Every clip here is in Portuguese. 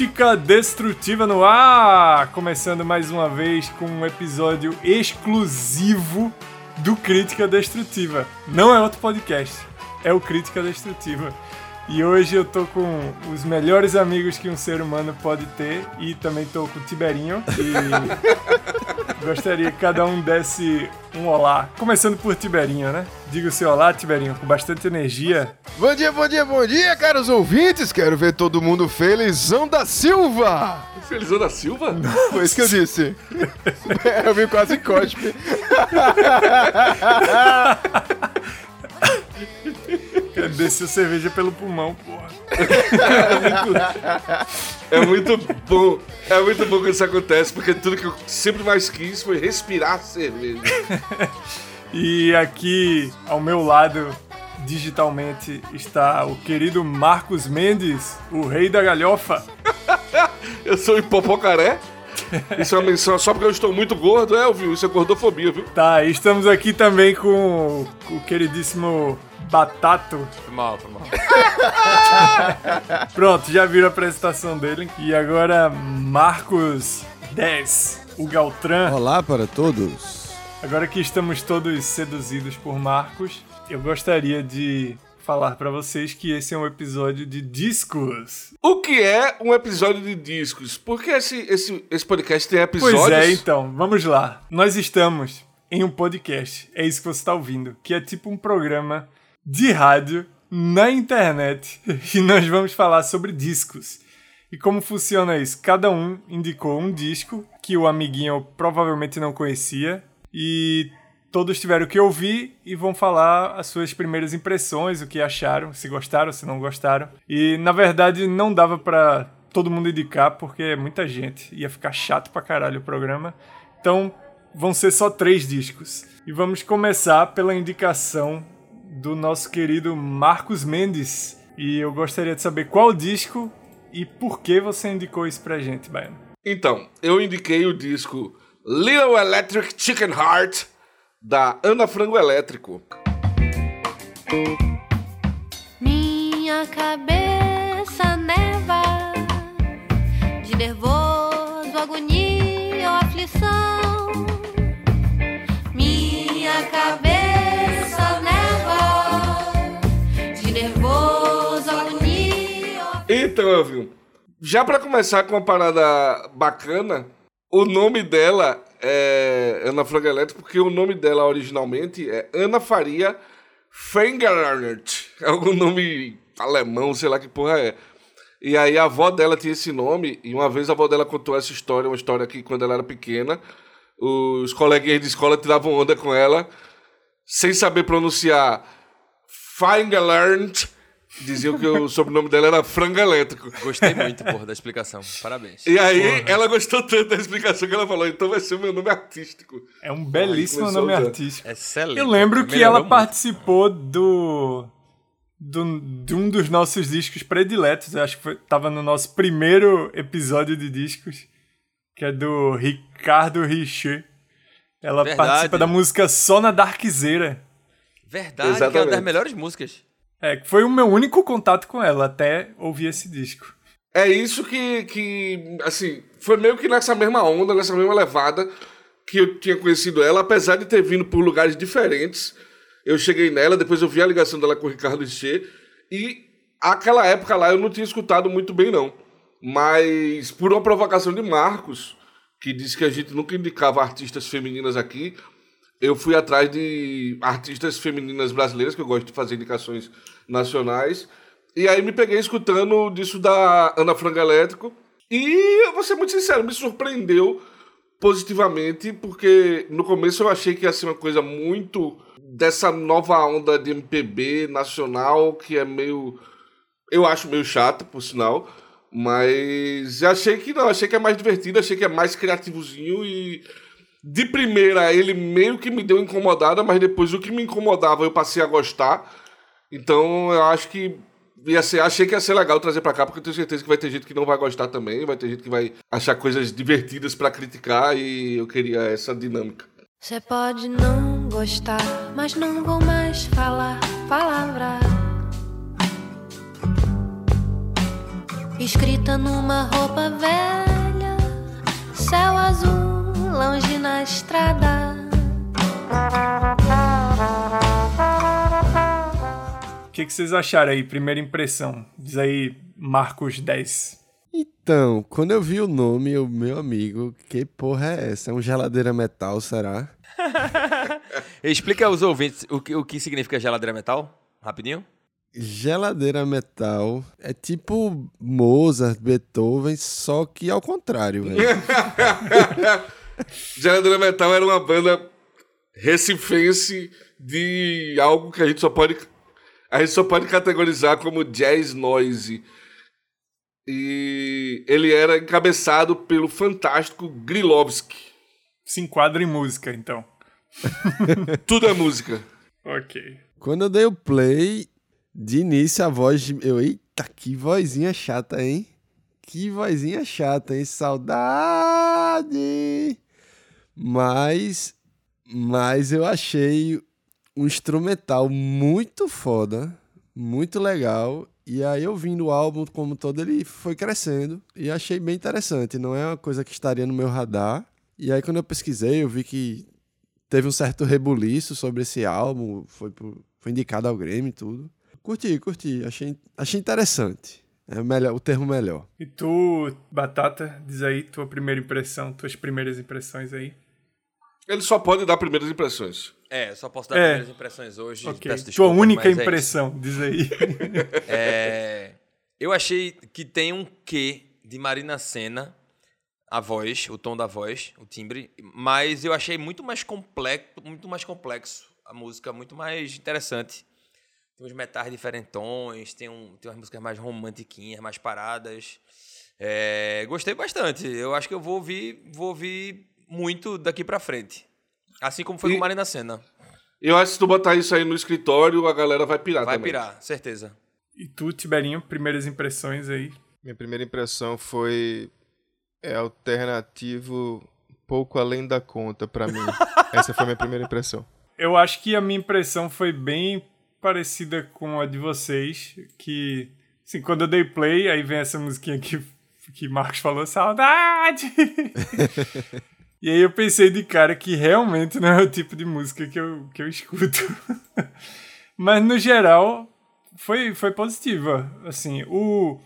Crítica Destrutiva no ar! Começando mais uma vez com um episódio exclusivo do Crítica Destrutiva. Não é outro podcast, é o Crítica Destrutiva. E hoje eu tô com os melhores amigos que um ser humano pode ter e também tô com o Tiberinho e gostaria que cada um desse um olá. Começando por Tiberinho, né? Diga o seu olá, Tiberinho, com bastante energia. Bom dia, bom dia, bom dia, caros ouvintes. Quero ver todo mundo felizão da Silva. Felizão da Silva? Foi isso que eu disse. eu vi quase cospe. Desceu cerveja pelo pulmão, porra. É muito bom. É muito bom que isso acontece, porque tudo que eu sempre mais quis foi respirar cerveja. E aqui ao meu lado, digitalmente, está o querido Marcos Mendes, o rei da galhofa. Eu sou hipopocaré. Isso é uma menção só porque eu estou muito gordo, é, viu? Isso é gordofobia, viu? Tá, e estamos aqui também com o queridíssimo Batato. Foi mal, foi mal. Pronto, já viram a apresentação dele. E agora, Marcos 10, o Galtran. Olá para todos. Agora que estamos todos seduzidos por Marcos, eu gostaria de falar pra vocês que esse é um episódio de discos. O que é um episódio de discos? Porque esse, esse, esse podcast tem episódios. Pois é, então, vamos lá. Nós estamos em um podcast, é isso que você está ouvindo, que é tipo um programa de rádio na internet e nós vamos falar sobre discos. E como funciona isso? Cada um indicou um disco que o amiguinho provavelmente não conhecia e todos tiveram que ouvir e vão falar as suas primeiras impressões, o que acharam, se gostaram, se não gostaram. E na verdade não dava pra todo mundo indicar porque é muita gente, ia ficar chato pra caralho o programa. Então vão ser só três discos. E vamos começar pela indicação do nosso querido Marcos Mendes. E eu gostaria de saber qual disco e por que você indicou isso pra gente, Baiano. Então, eu indiquei o disco Little Electric Chicken Heart, da Ana Frango Elétrico. Minha cabeça neva de nervoso, agonia ou aflição. Minha cabeça Já pra começar com uma parada bacana, o nome dela é Ana Frango Elétrico, porque o nome dela originalmente é Ana Faria Fengerlernert. É algum nome alemão, sei lá que porra é. E aí a avó dela tinha esse nome, e uma vez a avó dela contou essa história, uma história que quando ela era pequena, os coleguinhas de escola tiravam onda com ela, sem saber pronunciar Fengerlernert, diziam que o sobrenome dela era Frango Elétrico. Gostei muito, porra, da explicação. Parabéns. E aí ela gostou tanto da explicação que ela falou, então vai ser o meu nome artístico. É um belíssimo nome artístico. Excelente. Eu lembro que Melhorou ela muito. participou do, do. de um dos nossos discos prediletos. Eu acho que foi, tava no nosso primeiro episódio de discos, que é do Ricardo Richer. Ela Verdade. participa da música Só na Darkzeira. Verdade, que é uma Exatamente. das melhores músicas. É, foi o meu único contato com ela até ouvir esse disco. É isso que, que, assim, foi meio que nessa mesma onda, nessa mesma levada que eu tinha conhecido ela, apesar de ter vindo por lugares diferentes. Eu cheguei nela, depois eu vi a ligação dela com o Ricardo Richer, e aquela época lá eu não tinha escutado muito bem, não. Mas por uma provocação de Marcos, que disse que a gente nunca indicava artistas femininas aqui, eu fui atrás de artistas femininas brasileiras, que eu gosto de fazer indicações nacionais. E aí me peguei escutando disso da Ana Frango Elétrico. E eu vou ser muito sincero, me surpreendeu positivamente, porque no começo eu achei que ia ser uma coisa muito dessa nova onda de MPB nacional, que é meio. Eu acho meio chato, por sinal. Mas achei que não, achei que é mais divertido, achei que é mais criativozinho e de primeira ele meio que me deu incomodada, mas depois o que me incomodava eu passei a gostar. Então eu acho que ia ser, achei que ia ser legal trazer pra cá, porque eu tenho certeza que vai ter gente que não vai gostar também, vai ter gente que vai achar coisas divertidas pra criticar e eu queria essa dinâmica. Você pode não gostar, mas não vou mais falar palavra. escrita numa roupa velha, céu azul longe na estrada. O que, que vocês acharam aí? Primeira impressão. Diz aí, Marcos 10. Então, quando eu vi o nome, eu, meu amigo, que porra é essa? É um geladeira metal, será? Explica aos ouvintes o que, o que significa geladeira metal, rapidinho. Geladeira metal é tipo Mozart, Beethoven, só que ao contrário, velho. Geladeira Metal era uma banda recifense de algo que a gente só pode a gente só pode categorizar como jazz noise. E ele era encabeçado pelo fantástico Grilovski. Se enquadra em música, então. Tudo é música. Ok. Quando eu dei o play, de início a voz. de- Eu, eita, que vozinha chata, hein? Que vozinha chata, hein? Saudade! Mas. Mas eu achei um instrumental muito foda, muito legal. E aí eu vim do álbum como todo, ele foi crescendo e achei bem interessante. Não é uma coisa que estaria no meu radar. E aí quando eu pesquisei, eu vi que teve um certo rebuliço sobre esse álbum, foi, pro- foi indicado ao Grêmio e tudo. Curti, curti, achei, achei interessante. É o melhor, o termo melhor. E tu, Batata, diz aí tua primeira impressão, tuas primeiras impressões aí. Ele só pode dar primeiras impressões. É, só posso dar É. primeiras impressões hoje. Ok. Peço Tua única mas é impressão, diz aí. É, eu achei que tem um quê de Marina Senna, a voz, o tom da voz, o timbre, mas eu achei muito mais complexo, muito mais complexo a música, muito mais interessante. Tem uns metais diferentões, tem, um, tem umas músicas mais romantiquinhas, mais paradas. É, gostei bastante. Eu acho que eu vou ouvir, vou ouvir muito daqui pra frente. Assim como foi E- com Marina Senna. Eu acho que se tu botar isso aí no escritório, a galera vai pirar Vai também. pirar, certeza. E tu, Tiberinho, primeiras impressões aí. Minha primeira impressão foi é alternativo pouco além da conta pra mim. Essa foi a minha primeira impressão. Eu acho que a minha impressão foi bem parecida com a de vocês, que assim, quando eu dei play, aí vem essa musiquinha que, que Marcos falou, saudade! e aí eu pensei de cara que realmente não é o tipo de música que eu, que eu escuto. Mas no geral, foi, foi positiva. Assim, o,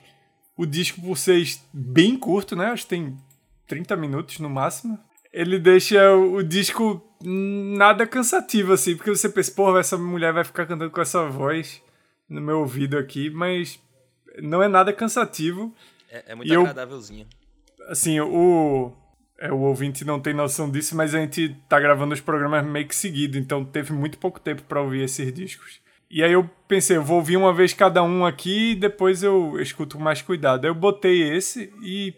o disco, por ser bem curto, né? Acho que tem 30 minutos no máximo. Ele deixa o, o disco nada cansativo, assim, porque você pensa, porra, essa mulher vai ficar cantando com essa voz no meu ouvido aqui, mas não é nada cansativo. É, é muito E eu- agradávelzinho. Assim, o. É, o ouvinte não tem noção disso, mas a gente tá gravando os programas meio que seguido, então teve muito pouco tempo pra ouvir esses discos. E aí eu pensei, eu vou ouvir uma vez cada um aqui e depois eu escuto com mais cuidado. Aí eu botei esse e,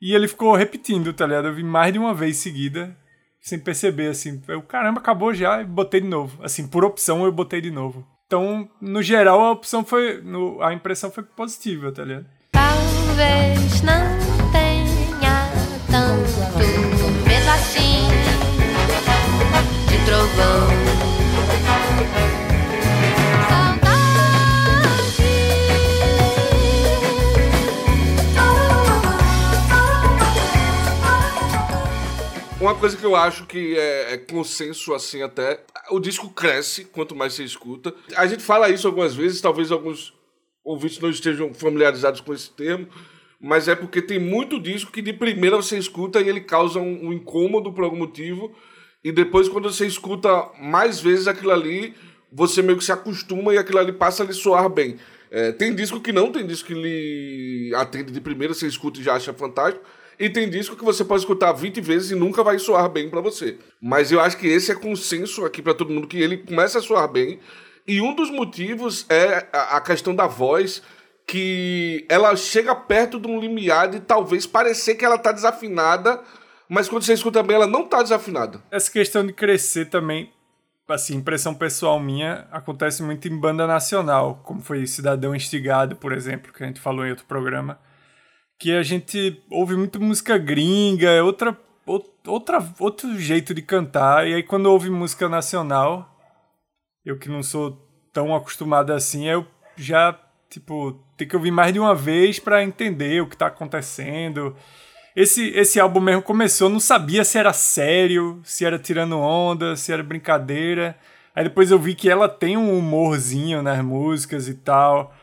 e ele ficou repetindo, tá ligado? Eu vi mais de uma vez seguida, sem perceber, assim. Eu, caramba, acabou já e botei de novo. Assim, por opção eu botei de novo. Então, no geral, a opção foi. no- a impressão foi positiva, tá ligado? Talvez não tanto medo assim de trovão. Uma coisa que eu acho que é, é consenso assim até, o disco cresce quanto mais você escuta. A gente fala isso algumas vezes, talvez alguns ouvintes não estejam familiarizados com esse termo, mas é porque tem muito disco que de primeira você escuta e ele causa um, um incômodo por algum motivo, e depois quando você escuta mais vezes aquilo ali, você meio que se acostuma e aquilo ali passa a lhe soar bem. É, tem disco que não, tem disco que lhe atende de primeira, você escuta e já acha fantástico. E tem disco que você pode escutar 20 vezes e nunca vai soar bem pra você. Mas eu acho que esse é consenso aqui pra todo mundo que ele começa a soar bem. E um dos motivos é a questão da voz, que ela chega perto de um limiar de talvez parecer que ela tá desafinada, mas quando você escuta bem, ela não tá desafinada. essa questão de crescer também, assim, impressão pessoal minha, acontece muito em banda nacional, como foi Cidadão Instigado, por exemplo, que a gente falou em outro programa, que a gente ouve muito música gringa, é outra, ou- outra, outro jeito de cantar, e aí quando ouve música nacional, eu que não sou tão acostumado assim, eu já Tipo, tem que ouvir mais de uma vez para entender o que tá acontecendo. Esse, esse álbum mesmo começou, não sabia se era sério, se era tirando onda, se era brincadeira. Aí depois eu vi que ela tem um humorzinho nas músicas e tal.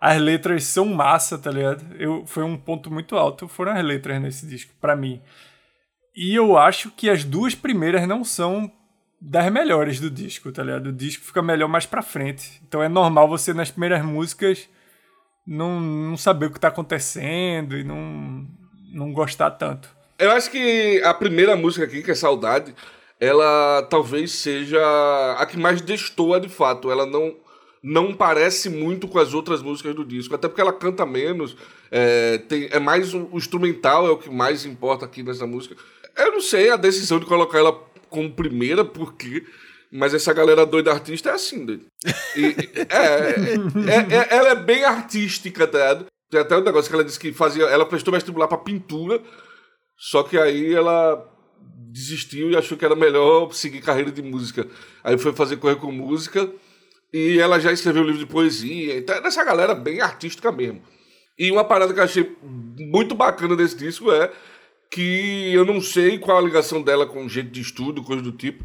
As letras são massa, tá ligado? Eu, foi um ponto muito alto, foram as letras nesse disco, para mim. E eu acho que as duas primeiras não são das melhores do disco, tá ligado? O disco fica melhor mais pra frente. Então é normal você nas primeiras músicas não, não saber o que tá acontecendo e não, não gostar tanto. Eu acho que a primeira música aqui, que é Saudade, ela talvez seja a que mais destoa de fato. Ela não, não parece muito com as outras músicas do disco, até porque ela canta menos. É, tem, é mais o instrumental é o que mais importa aqui nessa música. Eu não sei a decisão de colocar ela como primeira, porque. Mas essa galera doida artista é assim, doido. E, é, é, é, ela é bem artística, tá ligado? Tem até um negócio que ela disse que fazia. Ela prestou vestibular pra pintura, só que aí ela desistiu e achou que era melhor seguir carreira de música. Aí foi fazer correr com música e ela já escreveu um livro de poesia. Então é dessa galera bem artística mesmo. E uma parada que eu achei muito bacana desse disco é que eu não sei qual a ligação dela com o jeito de estudo, coisa do tipo,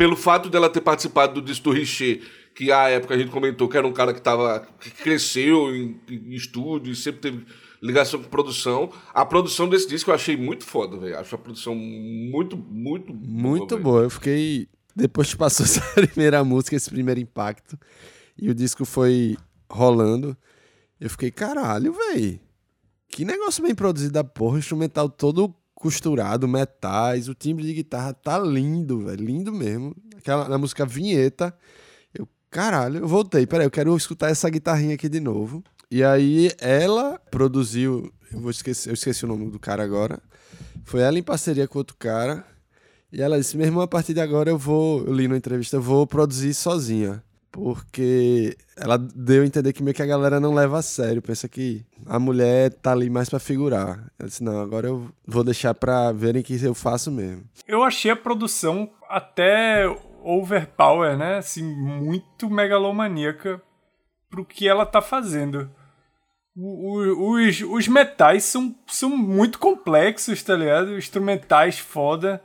pelo fato dela ter participado do disco do Richer, que à época a gente comentou que era um cara que, tava, que cresceu em, em estúdio e sempre teve ligação com produção. A produção desse disco eu achei muito foda, velho. Acho a produção muito, muito Muito boa. boa. Eu fiquei. Depois que passou essa primeira música, esse primeiro impacto, e o disco foi rolando, eu fiquei, caralho, velho. Que negócio bem produzido da porra, instrumental todo costurado, metais, o timbre de guitarra tá lindo, velho, lindo mesmo. Aquela na música Vinheta, eu, caralho, eu voltei, peraí, eu quero escutar essa guitarrinha aqui de novo. E aí ela produziu, eu vou esquecer, eu esqueci o nome do cara agora. Foi ela em parceria com outro cara. E ela disse: mesmo a partir de agora eu vou, eu li na entrevista, eu vou produzir sozinha. Porque ela deu a entender que meio que a galera não leva a sério, pensa que a mulher tá ali mais pra figurar. Ela disse: não, agora eu vou deixar pra verem que eu faço mesmo. Eu achei a produção até overpower, né? Assim, muito megalomaníaca pro que ela tá fazendo. Os, os metais são, são muito complexos, tá ligado? Instrumentais foda.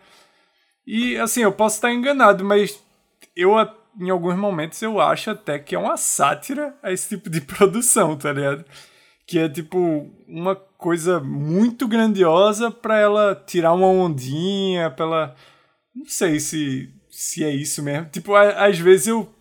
E assim, eu posso estar enganado, mas eu a- em alguns momentos eu acho até que é uma sátira a esse tipo de produção, tá ligado? Que é tipo uma coisa muito grandiosa pra ela tirar uma ondinha, pra ela. Não sei se, se é isso mesmo. Tipo, a- às vezes eu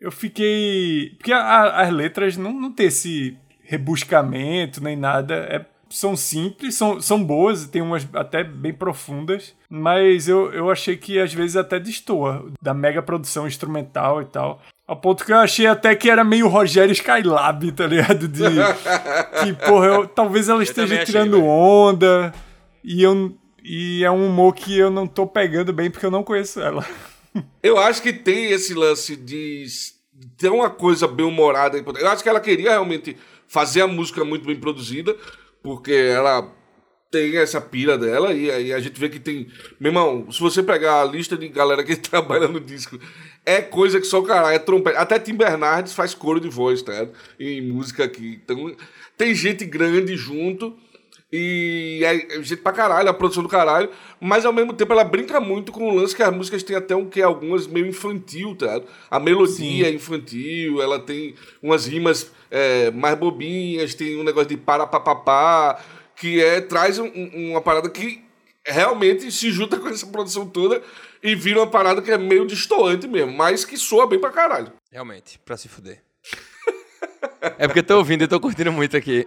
eu fiquei. Porque a- a- as letras não, não tem esse rebuscamento nem nada. É, são simples, são, são boas, tem umas até bem profundas. Mas eu, eu achei que às vezes até destoa da mega produção instrumental e tal. Ao ponto que eu achei até que era meio Rogério Skylab, tá ligado? De. que, porra, eu- talvez ela esteja achei, tirando velho. onda. E, eu, e é um humor que eu não tô pegando bem porque eu não conheço ela. Eu acho que tem esse lance de ter uma coisa bem humorada. Eu acho que ela queria realmente fazer a música muito bem produzida, porque ela tem essa pira dela, e aí a gente vê que tem. Meu irmão, se você pegar a lista de galera que trabalha no disco, é coisa que só o caralho, é trompete. Até Tim Bernardes faz coro de voz, tá? Em música aqui. Então, tem gente grande junto. E é gente pra caralho, a produção do caralho, mas ao mesmo tempo ela brinca muito com o lance que as músicas têm até um que algumas meio infantil, tá? A melodia é infantil, ela tem umas rimas é, mais bobinhas, tem um negócio de para papapá, que é traz um- um- uma parada que realmente se junta com essa produção toda e vira uma parada que é meio distoante mesmo, mas que soa bem pra caralho. Realmente, pra se fuder. É porque eu tô ouvindo e tô curtindo muito aqui.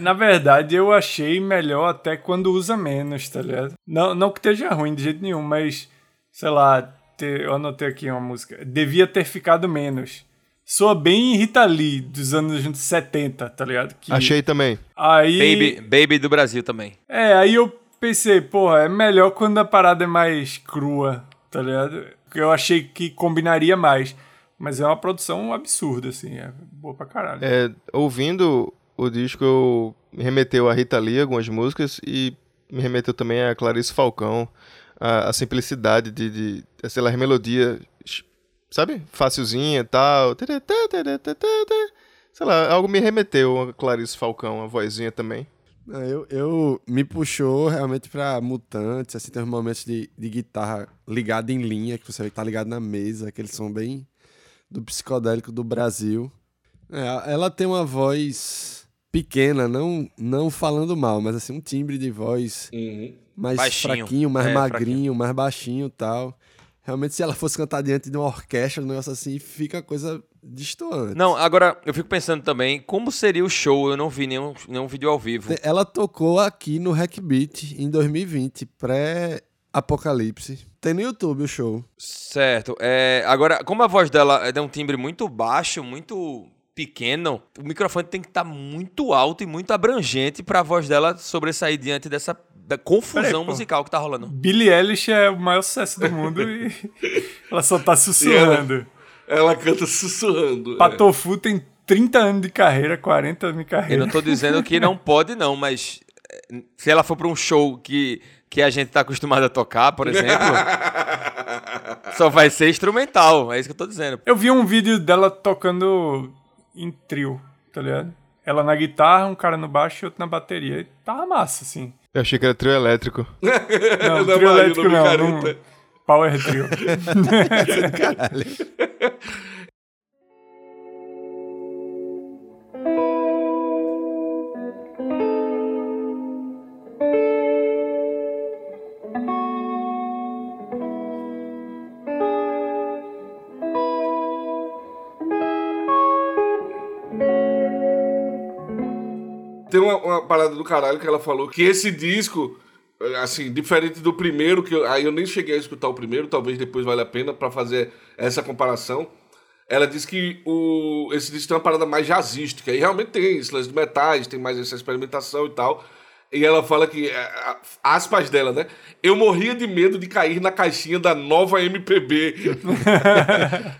Na verdade, eu achei melhor até quando usa menos, tá ligado? Não, não que esteja ruim de jeito nenhum, mas, sei lá, te- eu anotei aqui uma música. Devia ter ficado menos. Soa bem Rita Lee, dos anos 70, tá ligado? Que- Achei também. Aí, Baby, baby do Brasil também. É, aí eu pensei, porra, é melhor quando a parada é mais crua, tá ligado? Eu achei que combinaria mais. Mas é uma produção absurda, assim, é boa pra caralho. É, ouvindo o disco, eu me remeteu a Rita Lee, algumas músicas, e me remeteu também a Clarice Falcão, a, a simplicidade de, de sei lá, a melodia, sabe? Facilzinha e tal. Sei lá, algo me remeteu a Clarice Falcão, a vozinha também. Não, eu, eu me puxou realmente pra mutantes, assim, tem uns momentos de, de guitarra ligada em linha, que você vê que tá ligado na mesa, aquele som bem do psicodélico do Brasil. É, ela tem uma voz pequena, não, não falando mal, mas assim, um timbre de voz Uhum. mais Baixinho. fraquinho, mais É, magrinho, mais baixinho e tal. Realmente, se ela fosse cantar diante de uma orquestra, um negócio assim, fica a coisa destoante. Não, agora eu fico pensando também como seria o show. Eu não vi nenhum, nenhum vídeo ao vivo. Ela tocou aqui no Hackbeat em 2020, pré-apocalipse. Tem no YouTube o show. Certo. É, agora, como a voz dela é de um timbre muito baixo, muito pequeno, o microfone tem que estar muito alto e muito abrangente para a voz dela sobressair diante dessa da confusão Peraí, musical que tá rolando. Billie Eilish é o maior sucesso do mundo e ela só tá sussurrando. Ela canta sussurrando. é. Patofu tem 30 anos de carreira, 40 anos de Eu carreira. não tô dizendo que não pode, não, mas se ela for para um show que, que a gente tá acostumado a tocar, por exemplo, só vai ser instrumental. É isso que eu tô dizendo. Eu vi um vídeo dela tocando em trio, tá ligado? Ela na guitarra, um cara no baixo e outro na bateria. E tava massa, assim. Eu achei que era trio elétrico. Não, Da trio elétrico não, não. Power trio. Tem uma, uma parada do caralho que ela falou que esse disco, eh, assim, diferente do primeiro, que eu- aí eu nem cheguei a escutar o primeiro, talvez depois valha a pena pra fazer essa comparação. Ela diz que o, esse disco tem uma parada mais jazzística, e realmente tem lance de metais, tem mais essa experimentação e tal. E ela fala que, eh, aspas dela, né? Eu morria de medo de cair na caixinha da nova MPB.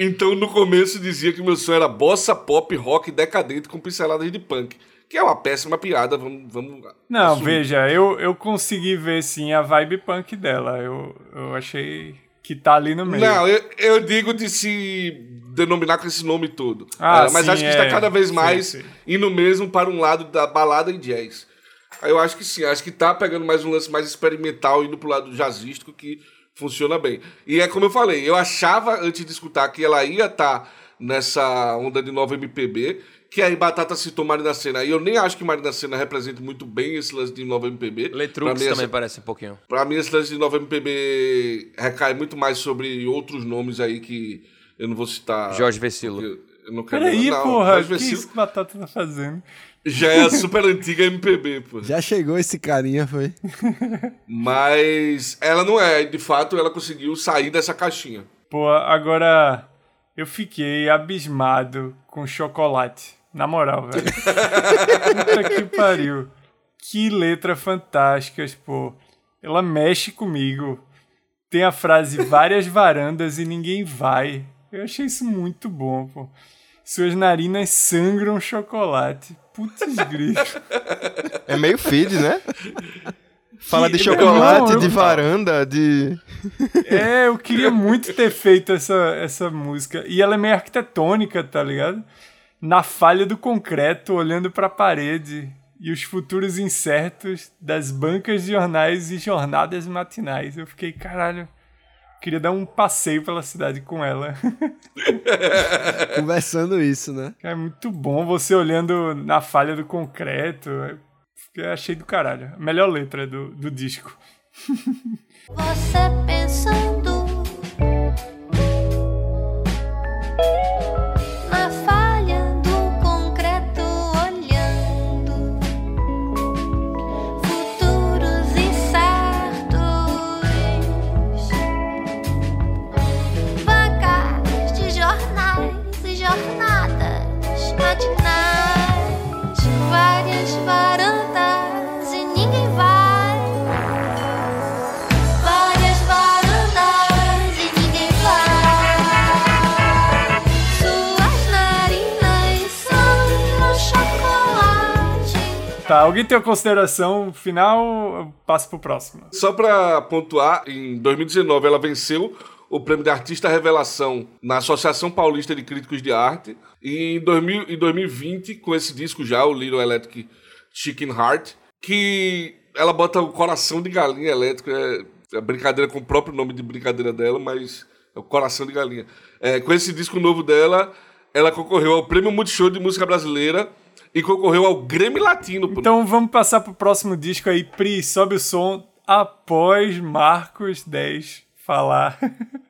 Então, no começo, dizia que meu sonho era bossa pop rock decadente com pinceladas de punk. Que é uma péssima piada, vamos. vamos Não, assumir. veja, eu, eu consegui ver sim a vibe punk dela. Eu, eu achei que tá ali no meio. Não, eu, eu digo de se denominar com esse nome todo. Ah, É, mas sim, acho que está é. cada vez Sim, mais sim. indo mesmo para um lado da balada e jazz. Aí eu acho que sim, acho que tá pegando mais um lance mais experimental, indo pro lado jazzístico, que funciona bem. E é como eu falei, eu achava antes de escutar que ela ia estar nessa onda de nova MPB, que aí Batata citou Marina Senna. E eu nem acho que Marina Senna represente muito bem esse lance de nova MPB. Letrux também essa- parece um pouquinho. Pra mim, esse lance de nova MPB recai muito mais sobre outros nomes aí que eu não vou citar. Jorge Vecilo. Eu, não quero Peraí, não, porra, Jorge o que Vecilo isso que Batata tá fazendo? já é a super antiga MPB, pô. Já chegou esse carinha, foi? Mas ela não é, de fato, ela conseguiu sair dessa caixinha. Pô, agora eu fiquei abismado com chocolate. Na moral, velho. Puta que pariu. Que letra fantásticas, pô. Ela mexe comigo. Tem a frase várias varandas e ninguém vai. Eu achei isso muito bom, pô. Suas narinas sangram chocolate. Putz grito. É meio feed, né? Fala de chocolate, Não, de varanda, de. É, eu queria muito ter feito essa, essa música. E ela é meio arquitetônica, tá ligado? Na falha do concreto, olhando pra parede. E os futuros incertos das bancas de jornais e jornadas matinais. Eu fiquei, caralho. Queria dar um passeio pela cidade com ela. Conversando isso, né? É muito bom você olhando na falha do concreto. Eu achei do caralho. A melhor letra do, do disco. Você pensando Tá, alguém tem uma consideração final? Eu passo pro próximo. Só pra pontuar, em 2019 ela venceu o prêmio de Artista Revelação na Associação Paulista de Críticos de Arte. E em, 2000, em 2020, com esse disco já, o Little Electric Chicken Heart, que ela bota o coração de galinha elétrico. É, é brincadeira com o próprio nome de brincadeira dela, mas é o coração de galinha. É, com esse disco novo dela, ela concorreu ao Prêmio Multishow de Música Brasileira e concorreu ao Grêmio Latino. Então vamos passar pro próximo disco aí. Pri, sobe o som após Marcos 10 falar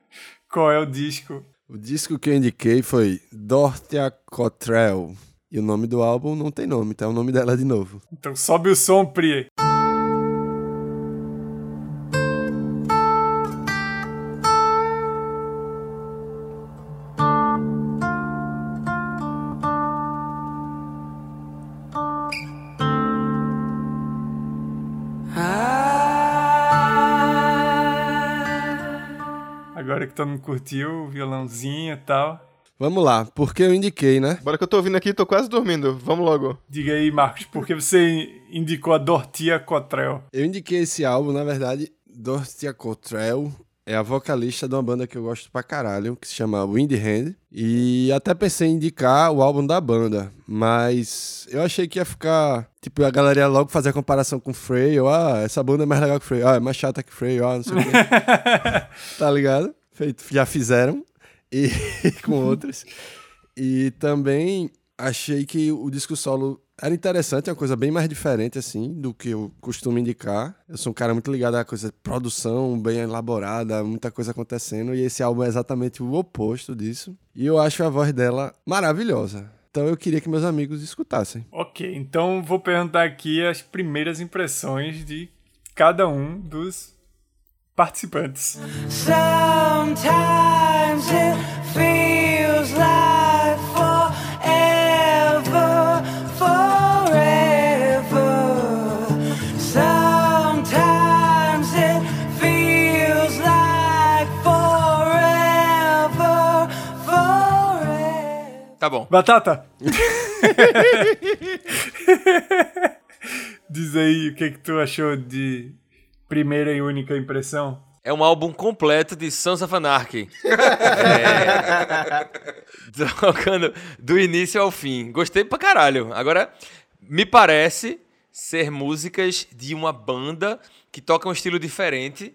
qual é o disco. O disco que eu indiquei foi Dortia Cottrell. E o nome do álbum não tem nome, tá? É o nome dela de novo. Então sobe o som, Pri. Agora que todo mundo curtiu o violãozinho e tal. Vamos lá, porque eu indiquei, né? Bora que eu tô ouvindo aqui, tô quase dormindo. Vamos logo. Diga aí, Marcos, por que você indicou a Dortia Cotrell? Eu indiquei esse álbum, na verdade, Dortia Cottrell é a vocalista de uma banda que eu gosto pra caralho, que se chama Wind Hand. E até pensei em indicar o álbum da banda, mas eu achei que ia ficar. Tipo, a galera ia logo fazer a comparação com Frey. Eu, ah, essa banda é mais legal que Frey. Ah, é mais chata que Frey. Ah, não sei o quê. tá ligado? Feito, já fizeram. E com outras. E também achei que o disco solo era interessante, é uma coisa bem mais diferente, assim, do que eu costumo indicar. Eu sou um cara muito ligado à coisa de produção, bem elaborada, muita coisa acontecendo, e esse álbum é exatamente o oposto disso. E eu acho a voz dela maravilhosa. Então eu queria que meus amigos escutassem. Ok, então vou perguntar aqui as primeiras impressões de cada um dos participantes. Sometimes it feels like forever, forever. Sometimes it feels like forever, forever. Tá bom. Batata! Diz aí o que, que tu achou de primeira e única impressão. É um álbum completo de Sons of Anarchy. É... Tocando do início ao fim. Gostei pra caralho. Agora, me parece ser músicas de uma banda que toca um estilo diferente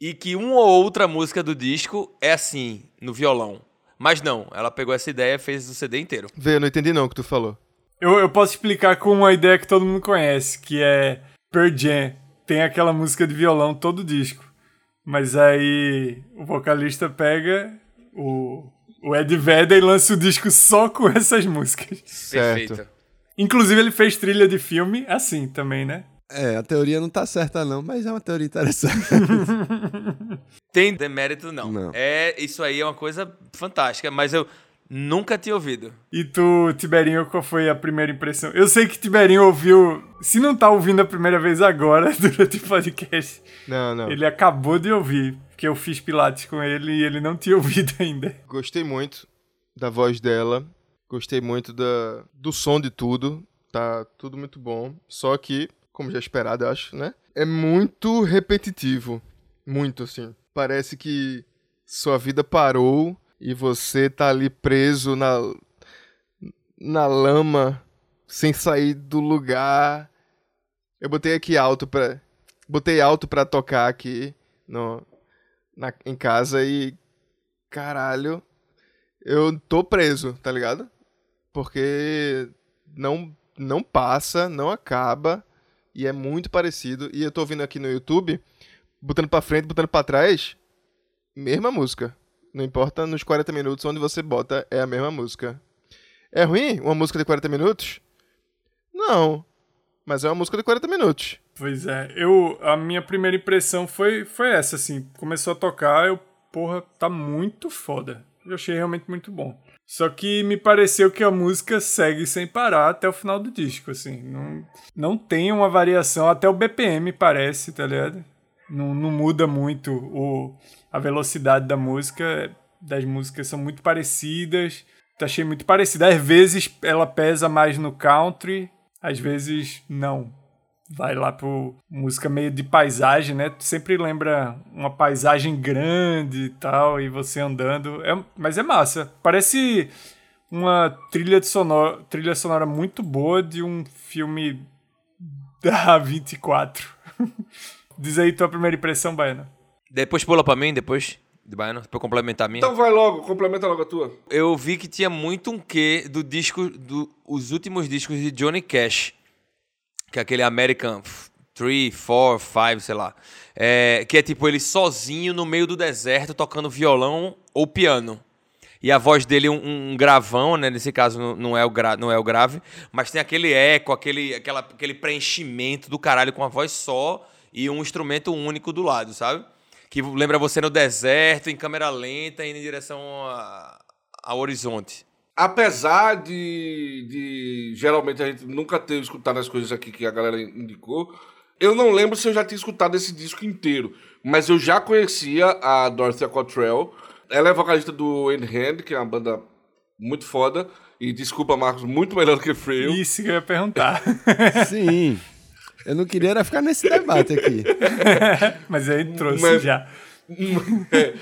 e que uma ou outra música do disco é assim, no violão. Mas não, ela pegou essa ideia e fez o CD inteiro. Vê, eu não entendi não o que tu falou. Eu, eu posso explicar com uma ideia que todo mundo conhece, que é Pearl Jam. Tem aquela música de violão todo disco. Mas aí o vocalista pega o, o Ed Vedder e lança o disco só com essas músicas. Certo. Perfeito. Inclusive ele fez trilha de filme assim também, né? É, a teoria não tá certa não, mas é uma teoria interessante. Tem demérito, não. Não. É, isso aí é uma coisa fantástica, mas eu nunca tinha ouvido. E tu, Tiberinho, qual foi a primeira impressão? Eu sei que Tiberinho ouviu. Se não tá ouvindo a primeira vez agora, durante o podcast, Não, não. ele acabou de ouvir. Porque eu fiz Pilates com ele e ele não tinha ouvido ainda. Gostei muito da voz dela. Gostei muito da, do som de tudo. Tá tudo muito bom. Só que, como já esperado, eu acho, né? É muito repetitivo. Muito, assim. Parece que sua vida parou e você tá ali preso na, na lama, sem sair do lugar. Eu botei aqui alto pra. Botei alto pra tocar aqui no, na, em casa e. Caralho. Eu tô preso, tá ligado? Porque não, não passa, não acaba. E é muito parecido. E eu tô ouvindo aqui no YouTube, botando pra frente, botando pra trás, mesma música. Não importa nos 40 minutos onde você bota, é a mesma música. É ruim uma música de 40 minutos? Não. Mas é uma música de 40 minutos. Pois é, eu. A minha primeira impressão foi, foi essa, assim. Começou a tocar, eu, porra, tá muito foda. Eu achei realmente muito bom. Só que me pareceu que a música segue sem parar até o final do disco, assim. Não, não tem uma variação, até o BPM parece, tá ligado? Não, não muda muito o, a velocidade da música. Das músicas são muito parecidas. Achei muito parecida. Às vezes ela pesa mais no country, às vezes não. vai lá pro música meio de paisagem, né? Tu sempre lembra uma paisagem grande e tal, e você andando. É, mas é massa. Parece uma trilha, de sonora, trilha sonora muito boa de um filme da 24. Diz aí tua primeira impressão, Baiana. Depois pula pra mim, depois, de Baiano, pra eu complementar a minha. Então vai logo, complementa logo a tua. eu vi que tinha muito um quê do disco, do, os últimos discos de Johnny Cash, que é aquele American 3, 4, 5, sei lá. É, que é tipo ele sozinho no meio do deserto tocando violão ou piano. E a voz dele um, um gravão, né? Nesse caso não- não é, o gra, não é o grave, mas tem aquele eco, aquele, aquela, aquele preenchimento do caralho com a voz só e um instrumento único do lado, sabe? Que lembra você no deserto, em câmera lenta, indo em direção a- ao horizonte. Apesar de, de geralmente a gente nunca ter escutado as coisas aqui que a galera indicou, eu não lembro se eu já tinha escutado esse disco inteiro, mas eu já conhecia a Dorothy Cottrell. Ela é vocalista do In Hand, que é uma banda muito foda. E desculpa, Marcos, muito melhor do que Frail. Isso que eu ia perguntar. Sim. Eu não queria era ficar nesse debate aqui. mas aí trouxe Mas- já. É.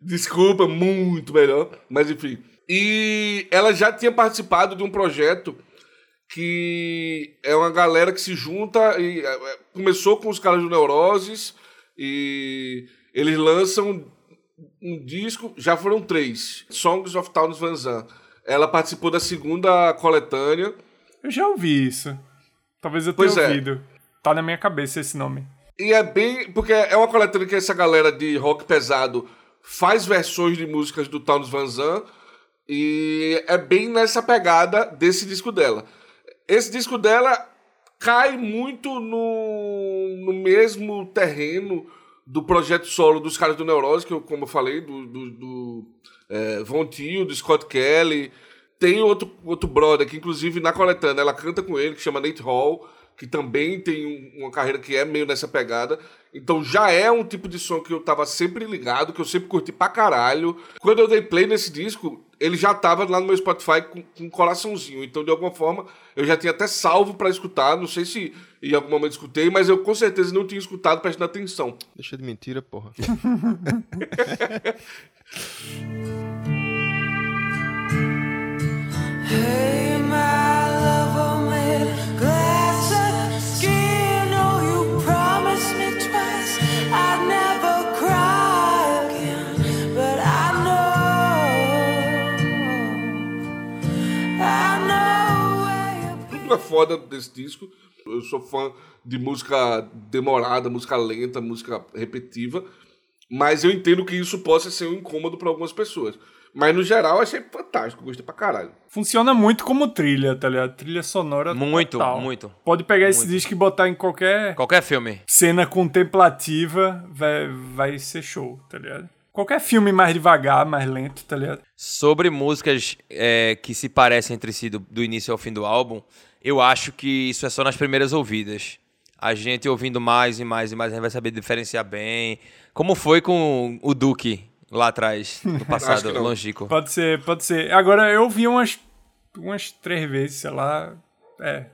Desculpa, muito melhor. Mas enfim. E ela já tinha participado de um projeto que é uma galera que se junta e é, é, começou com os caras do Neuroses e eles lançam um disco, já foram três, Songs of Towns Van Zandt. Ela participou da segunda coletânea. Eu já ouvi isso. Talvez eu tenha Pois é. Tá na minha cabeça esse nome. E é bem. Porque é uma coletânea que essa galera de rock pesado faz versões de músicas do Towns Van Zandt. E é bem nessa pegada desse disco dela. Esse disco dela cai muito no, no mesmo terreno do projeto solo dos caras do Neurose, que eu, como eu falei, do, do, do é, Von Tio, do Scott Kelly. Tem outro, outro brother que, inclusive, na coletânea, ela canta com ele, que chama Nate Hall, que também tem um- uma carreira que é meio nessa pegada. Então já é um tipo de som que eu tava sempre ligado, que eu sempre curti pra caralho. Quando eu dei play nesse disco, ele já tava lá no meu Spotify com, com um coraçãozinho. Então, de alguma forma, eu já tinha até salvo pra escutar. Não sei se em algum momento escutei, mas eu com certeza não tinha escutado prestando atenção. Deixa de mentira, porra. Hey, foda desse disco. Eu sou fã de música demorada, música lenta, música repetitiva. Mas eu entendo que isso possa ser um incômodo pra algumas pessoas. Mas no geral eu achei fantástico, gostei pra caralho. Funciona muito como trilha, tá ligado? Trilha sonora Muito, total. muito. Pode pegar esse disco e botar em qualquer Qualquer filme. cena contemplativa, vai, vai ser show, tá ligado? Qualquer filme mais devagar, mais lento, tá ligado? Sobre músicas é, que se parecem entre si do, do início ao fim do álbum, eu acho que isso é só nas primeiras ouvidas. A gente ouvindo mais e mais e mais, a gente vai saber diferenciar bem. Como foi com o Duque lá atrás, no passado longínquo. Pode ser, pode ser. Agora, eu ouvi umas, umas três vezes, sei lá. É,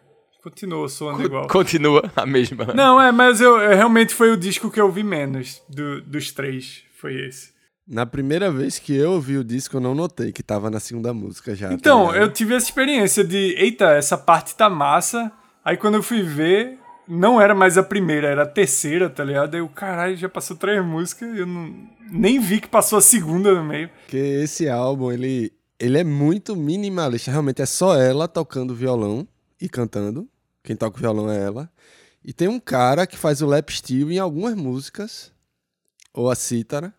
continua soando igual. Continua a mesma. Não, é, mas eu, eu- realmente foi o disco que eu ouvi menos do- dos três. Foi esse. Na primeira vez que eu ouvi o disco, eu não notei que tava na segunda música já. tá Então, ligado? eu tive essa experiência de, eita, essa parte tá massa. Aí quando eu fui ver, não era mais a primeira, era a terceira, tá ligado? Aí eu, caralho, já passou três músicas, eu não, nem vi que passou a segunda no meio. Porque esse álbum, ele, ele é muito minimalista. Realmente é só ela tocando violão e cantando. Quem toca o violão é ela. E tem um cara que faz o lap steel em algumas músicas, ou a cítara,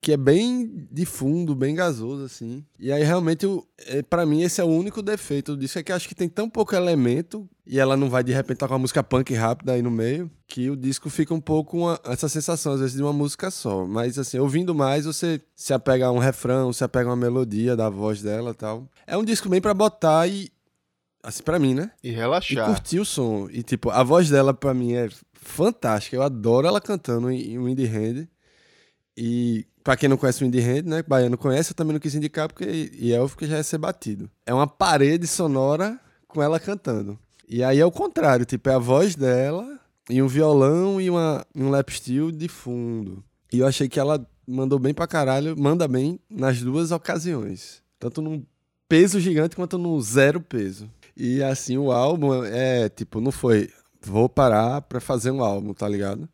que é bem de fundo, bem gasoso, assim. E aí, realmente, é, pra mim, esse é o único defeito disso, é que acho que tem tão pouco elemento, e ela não vai, de repente, tocar uma música punk rápida aí no meio, que o disco fica um pouco uma- essa sensação, às vezes, de uma música só. Mas, assim, ouvindo mais, você se apega a um refrão, se apega a uma melodia da voz dela e tal. É um disco bem pra botar e... Assim, pra mim, né? E E relaxar. curtir o som. E, tipo, a voz dela, pra mim, é fantástica. Eu adoro ela cantando em, Windy Hand. E, pra quem não conhece o Windy Hand, né? Baiano conhece, eu também não quis indicar, porque Elf que já ia ser batido. É uma parede sonora com ela cantando. E aí é o contrário, tipo, é a voz dela e um violão e uma, um lap steel de fundo. E eu achei que ela mandou bem pra caralho, manda bem nas duas ocasiões. Tanto num peso gigante quanto no zero peso. E assim, o álbum é, tipo, não foi, vou parar pra fazer um álbum, tá ligado?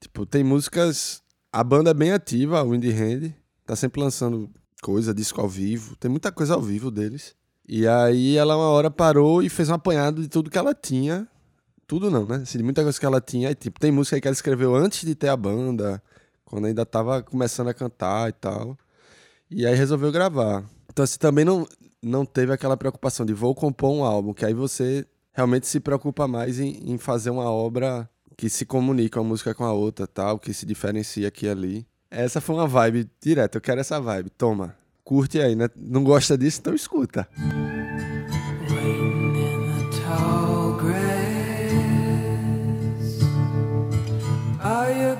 Tipo, tem músicas. A banda é bem ativa, a Windy Hand. Tá sempre lançando coisa, disco ao vivo. Tem muita coisa ao vivo deles. E aí ela uma hora parou e fez um apanhado de tudo que ela tinha. Tudo não, né? Assim, de muita coisa que ela tinha. E, tipo, tem música que ela escreveu antes de ter a banda, quando ainda tava começando a cantar e tal. E aí resolveu gravar. Então, assim, também não, não teve aquela preocupação de vou compor um álbum, que aí você realmente se preocupa mais em, em fazer uma obra que se comunica uma música com a outra, tal, que se diferencia aqui e ali. Essa foi uma vibe direta, eu quero essa vibe. Toma, curte aí, né? Não gosta disso, então escuta.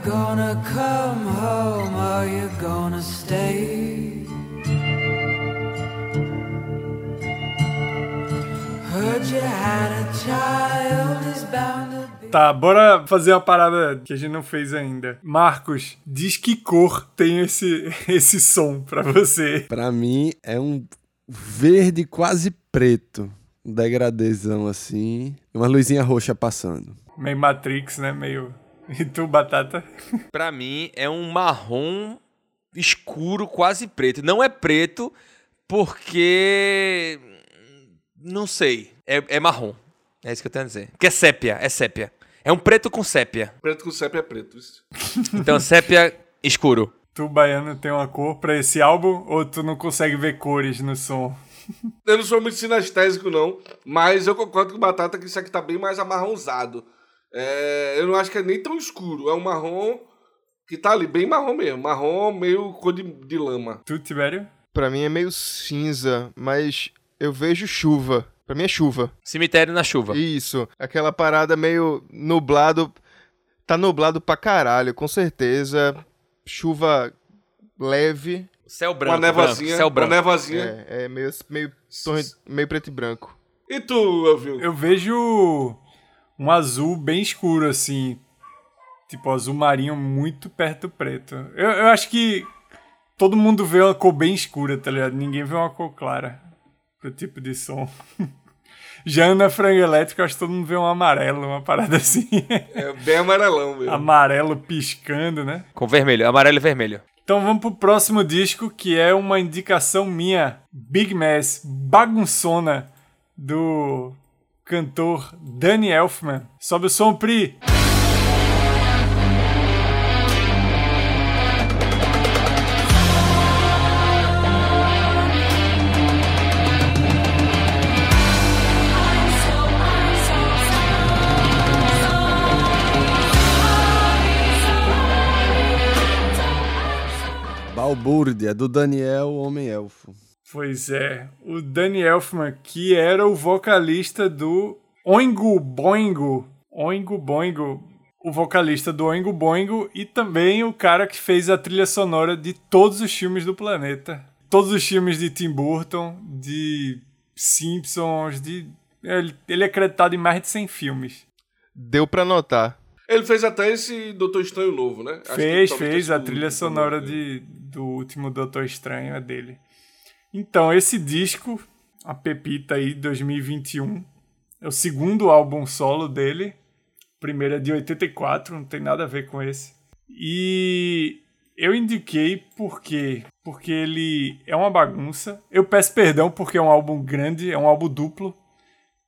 Gonna come home? Are you gonna stay? Heard you had a child is bound. Tá, bora fazer uma parada que a gente não fez ainda. Marcos, diz que cor tem esse, esse som pra você. Pra mim é um verde quase preto, um degradezão assim, uma luzinha roxa passando. Meio Matrix, né? Meio. E tu, Batata? Pra mim é um marrom escuro, quase preto. Não é preto porque. Não sei. É, é marrom. É isso que eu tenho a dizer. Porque é sépia, é sépia. É um preto com sépia. Preto com CEP é preto. Isso. Então sépia escuro. Tu, Baiano, tem uma cor pra esse álbum ou tu não consegue ver cores no som? Eu não sou muito sinestésico, não. Mas eu concordo com o Batata que isso aqui tá bem mais amarronzado. É, eu não acho que é nem tão escuro. É um marrom que tá ali, bem marrom mesmo. Marrom meio cor de, de lama. Tu, Tibério? Pra mim é meio cinza, mas eu vejo chuva. Pra mim é chuva. Cemitério na chuva. Isso. Aquela parada meio nublado. Tá nublado pra caralho, com certeza. Chuva leve. Céu branco. uma nevazinha. branco, céu branco. Uma nevazinha. É, é meio, meio, meio preto e branco. E tu, Elvio? Eu vejo um azul bem escuro, assim. Tipo, azul marinho muito perto do preto. Eu, eu acho que todo mundo vê uma cor bem escura, tá ligado? Ninguém vê uma cor clara pro tipo de som. Já na frango elétrico, acho que todo mundo vê um amarelo, uma parada assim. É bem amarelão mesmo. amarelo piscando, né? Com vermelho, amarelo e vermelho. Então vamos pro próximo disco, que é uma indicação minha, Big Mess, bagunçona, do cantor Danny Elfman. Sobe o som, Pri! Balbúrdia, do Daniel Homem Elfo. Pois é, o Danny Elfman, que era o vocalista do Oingo Boingo. Oingo Boingo, o vocalista do Oingo Boingo e também o cara que fez a trilha sonora de todos os filmes do planeta. Todos os filmes de Tim Burton, de Simpsons, de... Ele, ele é acreditado em mais de 100 filmes. Deu pra notar. Ele fez até esse Doutor Estranho novo, né? Fez, fez. A trilha sonora de, do último Doutor Estranho é dele. Então, esse disco, a Pepita aí, 2021, é o segundo álbum solo dele. O primeiro é de 84, não tem nada a ver com esse. E eu indiquei porque porque ele é uma bagunça. Eu peço perdão porque é um álbum grande, é um álbum duplo.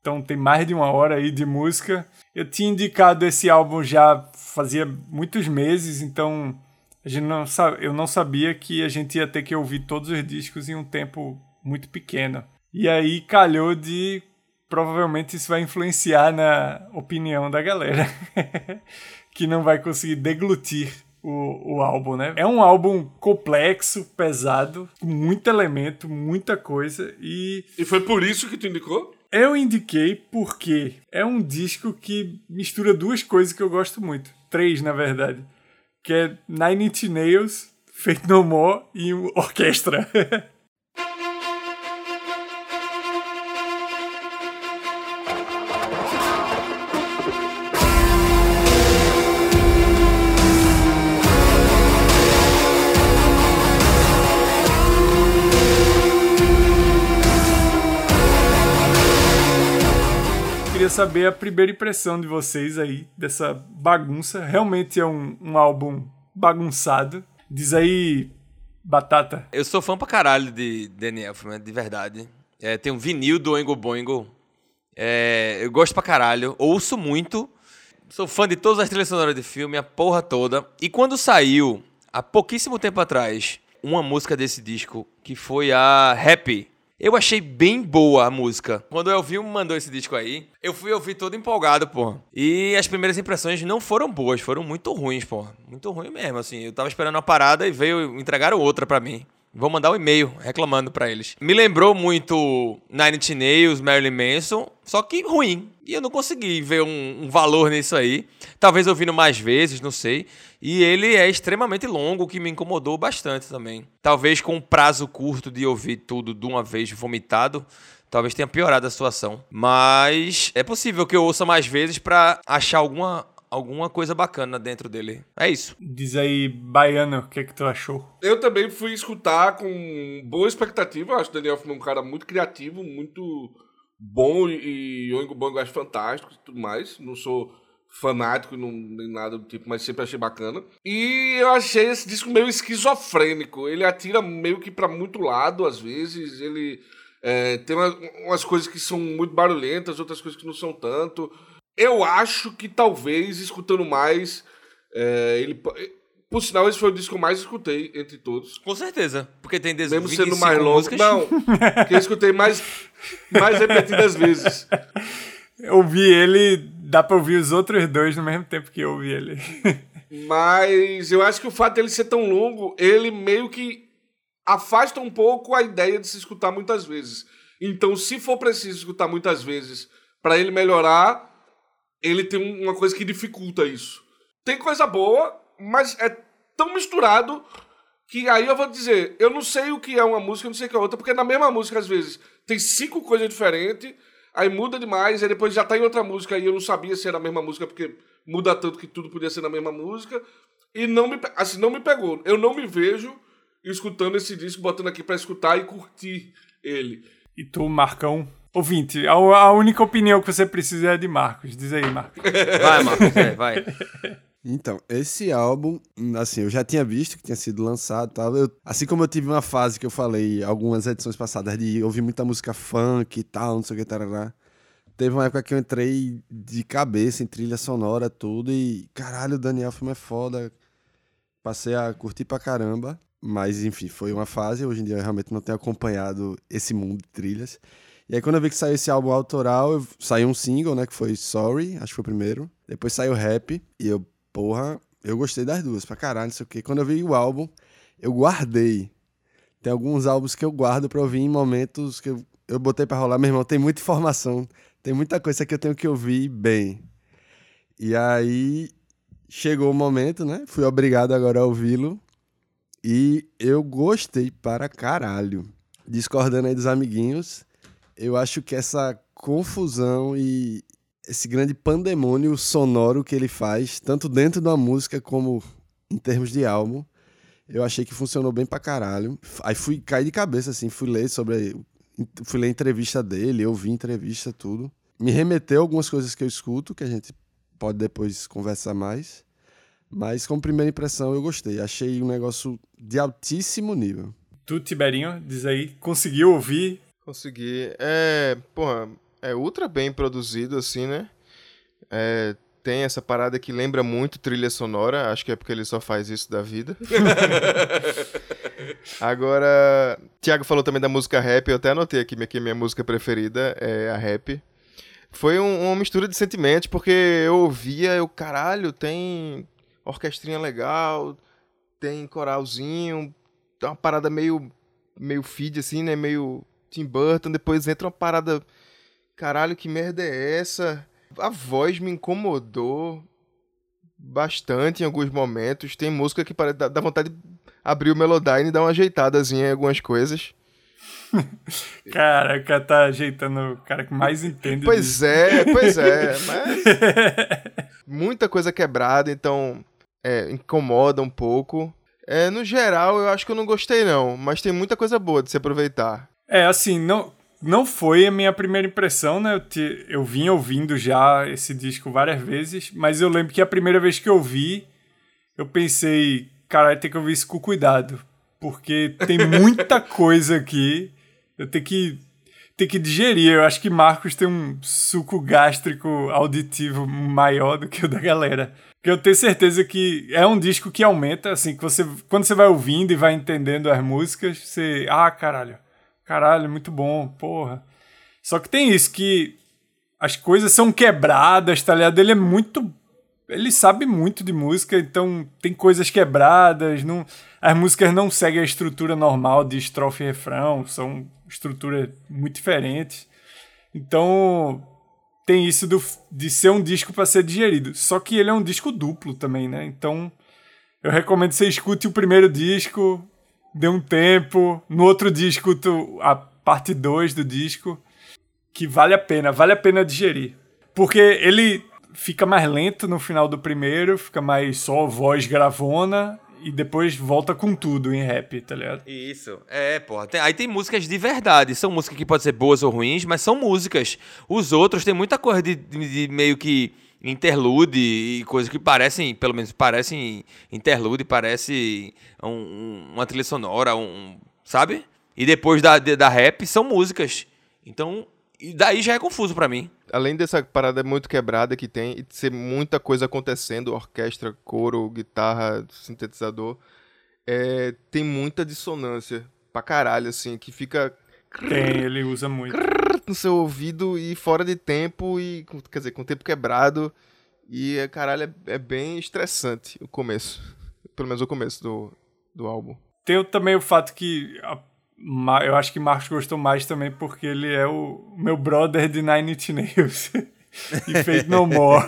Então tem mais de uma hora aí de música. Eu tinha indicado esse álbum já fazia muitos meses, então a gente não eu não sabia que a gente ia ter que ouvir todos os discos em um tempo muito pequeno. E aí calhou de provavelmente isso vai influenciar na opinião da galera, que não vai conseguir deglutir o, o álbum, né? É um álbum complexo, pesado, com muito elemento, muita coisa e E foi por isso que tu indicou? Eu indiquei porque é um disco que mistura duas coisas que eu gosto muito. Três, na verdade. Que é Nine Inch Nails, Fate No More e Orquestra. saber a primeira impressão de vocês aí dessa bagunça. Realmente é um, um álbum bagunçado. Diz aí, Batata. Eu sou fã pra caralho de Danny Elfman, de verdade. É, tem um vinil do Oingo Boingo. É, eu gosto pra caralho, ouço muito. Sou fã de todas as trilhas sonoras de filme, a porra toda. E quando saiu, há pouquíssimo tempo atrás, uma música desse disco, que foi a Happy. Eu achei bem boa a música. Quando Elvio me mandou esse disco aí, eu fui ouvir todo empolgado, pô. E as primeiras impressões não foram boas, foram muito ruins, pô. Muito ruim mesmo, assim. Eu tava esperando uma parada e veio, entregaram outra pra mim. Vou mandar um e-mail reclamando pra eles. Me lembrou muito Nine Inch Nails, Marilyn Manson, só que ruim. E eu não consegui ver um, um valor nisso aí. Talvez ouvindo mais vezes, não sei. E ele é extremamente longo, o que me incomodou bastante também. Talvez com um prazo curto de ouvir tudo de uma vez vomitado, talvez tenha piorado a situação. Mas é possível que eu ouça mais vezes pra achar alguma, alguma coisa bacana dentro dele. É isso. Diz aí, Baiano, o que, é que tu achou? Eu também fui escutar com boa expectativa. Eu acho o Daniel Elfman um cara muito criativo, muito bom e Oingo Boingo eu acho fantástico e tudo mais. Não sou fanático não, nem nada do tipo, mas sempre achei bacana. E eu achei esse disco meio esquizofrênico. Ele atira meio que pra muito lado às vezes. Ele é, tem uma- umas coisas que são muito barulhentas, outras coisas que não são tanto. Eu acho que talvez, escutando mais, é, ele. Po- Por sinal, esse foi o disco que eu mais escutei entre todos. Com certeza. Porque tem 10, Mesmo 25 sendo mais longo. músicas. Não, que eu escutei mais, mais repetidas vezes. Eu ouvi ele, dá pra ouvir os outros dois no mesmo tempo que eu ouvi ele. Mas eu acho que o fato dele ser tão longo, ele meio que afasta um pouco a ideia de se escutar muitas vezes. Então, se for preciso escutar muitas vezes para ele melhorar, ele tem um- uma coisa que dificulta isso. Tem coisa boa, mas é tão misturado que aí eu vou dizer, eu não sei o que é uma música, eu não sei o que é outra, porque na mesma música, às vezes, tem cinco coisas diferentes, aí muda demais, aí depois já tá em outra música e eu não sabia se era a mesma música, porque muda tanto que tudo podia ser na mesma música. E não me, assim, não me pegou. Eu não me vejo escutando esse disco, botando aqui pra escutar e curtir ele. E tu, Marcão? Ouvinte, a, a única opinião que você precisa é de Marcos. Diz aí, Marcos. Vai, Marcos, é, vai. Então, esse álbum, assim, eu já tinha visto que tinha sido lançado e tal. Eu- assim como eu tive uma fase que eu falei algumas edições passadas de ouvir muita música funk e tal, não sei o que, tarará. Teve uma época que eu entrei de cabeça em trilha sonora, tudo, e caralho, o Daniel Elfman é foda. Passei a curtir pra caramba. Mas, enfim, foi uma fase. Hoje em dia eu realmente não tenho acompanhado esse mundo de trilhas. E aí, quando eu vi que saiu esse álbum autoral, saiu um single, né? Que foi Sorry, acho que foi o primeiro. Depois saiu Rap. E eu, porra, eu gostei das duas, pra caralho, não sei o quê. Quando eu vi o álbum, eu guardei. Tem alguns álbuns que eu guardo pra ouvir em momentos que eu, eu botei pra rolar. Meu irmão, tem muita informação. Tem muita coisa que eu tenho que ouvir bem. E aí, chegou o momento, né? Fui obrigado agora a ouvi-lo. E eu gostei para caralho. Discordando aí dos amiguinhos, eu acho que essa confusão e esse grande pandemônio sonoro que ele faz, tanto dentro da música como em termos de álbum, eu achei que funcionou bem pra caralho. Aí fui cair de cabeça, assim, fui ler sobre. Fui ler entrevista dele, ouvi entrevista, tudo. Me remeteu algumas coisas que eu escuto, que a gente pode depois conversar mais. Mas como primeira impressão eu gostei. Achei um negócio de altíssimo nível. Tu, Tiberinho, diz aí, conseguiu ouvir? Consegui. É, porra, é ultra bem produzido, assim, né? É, tem essa parada que lembra muito trilha sonora, acho que é porque ele só faz isso da vida. Agora, Thiago falou também da música rap, eu até anotei aqui que minha música preferida é a rap. Foi um- uma mistura de sentimentos, porque eu ouvia, eu, caralho, tem orquestrinha legal, tem coralzinho, tem uma parada meio, meio feed, assim, né? Meio Tim Burton, depois entra uma parada. Caralho, que merda é essa? A voz me incomodou bastante em alguns momentos. Tem música que parece, dá, vontade de abrir o Melodyne e dar uma ajeitadazinha em algumas coisas. Cara, o cara tá ajeitando o cara que mais entende Pois disso. é, pois é, mas muita coisa quebrada, então é, incomoda um pouco. É, no geral, eu acho que eu não gostei não, mas tem muita coisa boa de se aproveitar. É, assim, não, não foi a minha primeira impressão, né? Eu, te, eu vim ouvindo já esse disco várias vezes, mas eu lembro que a primeira vez que eu vi, eu pensei, caralho, tem que ouvir isso com cuidado, porque tem muita coisa aqui, eu tenho que, tenho que digerir. Eu acho que Marcos tem um suco gástrico auditivo maior do que o da galera. Porque eu tenho certeza que é um disco que aumenta, assim, que você, quando você vai ouvindo e vai entendendo as músicas, você, ah, caralho, caralho, muito bom, porra. Só que tem isso, que as coisas são quebradas, tá ligado? Ele é muito. Ele sabe muito de música, então tem coisas quebradas, não, as músicas não seguem a estrutura normal de estrofe e refrão, são estruturas muito diferentes. Então tem isso do, de ser um disco para ser digerido. Só que ele é um disco duplo também, né? Então eu recomendo que você escute o primeiro disco, dê um tempo, no outro disco tu, a parte 2 do disco, que vale a pena, vale a pena digerir. Porque ele fica mais lento no final do primeiro, fica mais só voz gravona e depois volta com tudo em rap, tá ligado? Isso. É, porra. Aí tem músicas de verdade. São músicas que podem ser boas ou ruins, mas são músicas. Os outros tem muita coisa de, de- de meio que interlude e coisas que parecem, pelo menos parecem interlude, parece um- um- uma trilha sonora, um, sabe? E depois da, de- da rap são músicas. Então, e daí já é confuso pra mim. Além dessa parada muito quebrada que tem e de ser muita coisa acontecendo, orquestra, coro, guitarra, sintetizador, é, tem muita dissonância pra caralho, assim, que fica Tem, ele usa muito. No seu ouvido e fora de tempo e, quer dizer, com o tempo quebrado e, é, caralho, é, é bem estressante o começo. Pelo menos o começo do, do álbum. Tem também o fato que a- eu acho que Marcos gostou mais também porque ele é o meu brother de Nine Inch Nails e fez No More.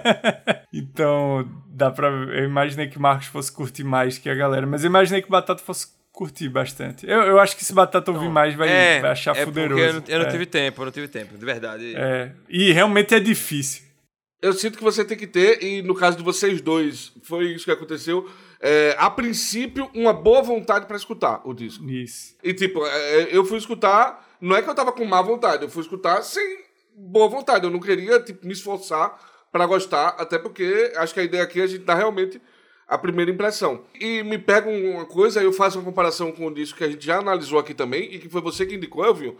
então, dá pra. Eu imaginei que Marcos fosse curtir mais que a galera, mas eu imaginei que Batata fosse curtir bastante. Eu, eu acho que se Batata ouvir mais, vai, é, vai achar é fuderoso. eu não, eu não É, tive tempo, eu não tive tempo, de verdade. é. E realmente é difícil. Eu sinto que você tem que ter, e no caso de vocês dois, foi isso que aconteceu. é, a princípio, uma boa vontade pra escutar o disco. Isso. E tipo, é, eu fui escutar, não é que eu tava com má vontade, eu fui escutar sem boa vontade. Eu não queria tipo, me esforçar pra gostar, até porque acho que a ideia aqui é a gente dar realmente a primeira impressão. E me pega uma coisa, eu faço uma comparação com o disco que a gente já analisou aqui também, e que foi você que indicou, Elvio,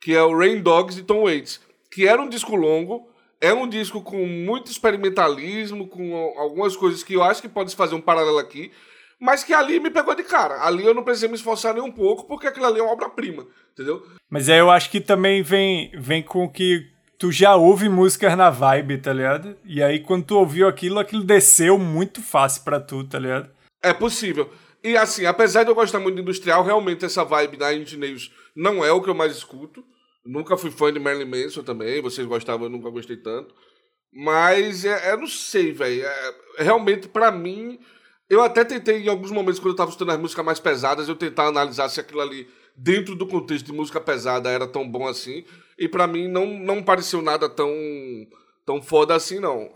que é o Rain Dogs de Tom Waits, que era um disco longo, é um disco com muito experimentalismo, com algumas coisas que eu acho que pode se fazer um paralelo aqui, mas que ali me pegou de cara. Ali eu não precisei me esforçar nem um pouco, porque aquilo ali é uma obra-prima, entendeu? Mas aí eu acho que também vem, vem com que tu já ouve músicas na vibe, tá ligado? E aí quando tu ouviu aquilo, aquilo desceu muito fácil pra tu, tá ligado? É possível. E assim, apesar de eu gostar muito de industrial, realmente essa vibe da Engineers não é o que eu mais escuto. Nunca fui fã de Marilyn Manson também, vocês gostavam, eu nunca gostei tanto. Mas é, é não sei, velho. É, realmente, pra mim, eu até tentei em alguns momentos, quando eu tava escutando as músicas mais pesadas, eu tentar analisar se aquilo ali, dentro do contexto de música pesada, era tão bom assim. E pra mim não, não pareceu nada tão, tão foda assim, não.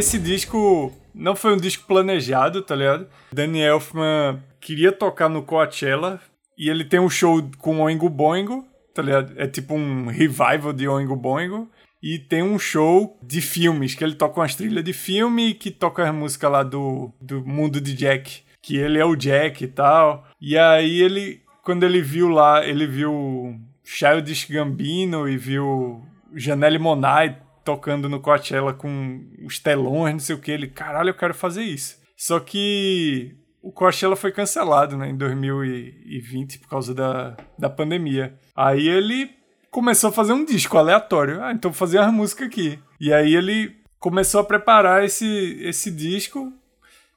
Esse disco não foi um disco planejado, tá ligado? Danny Elfman queria tocar no Coachella e ele tem um show com Oingo Boingo, tá ligado? É tipo um revival de Oingo Boingo. E tem um show de filmes, que ele toca umas trilhas de filme que toca as músicas lá do, do mundo de Jack. Que ele é o Jack e tal. E aí ele, quando ele viu lá, ele viu Childish Gambino e viu Janelle Monáe tocando no Coachella com os telões, não sei o que. Ele, caralho, eu quero fazer isso. Só que o Coachella foi cancelado, né, em 2020 por causa da, da pandemia. Aí ele começou a fazer um disco aleatório. Ah, então vou fazer uma música aqui. E aí ele começou a preparar esse, esse disco,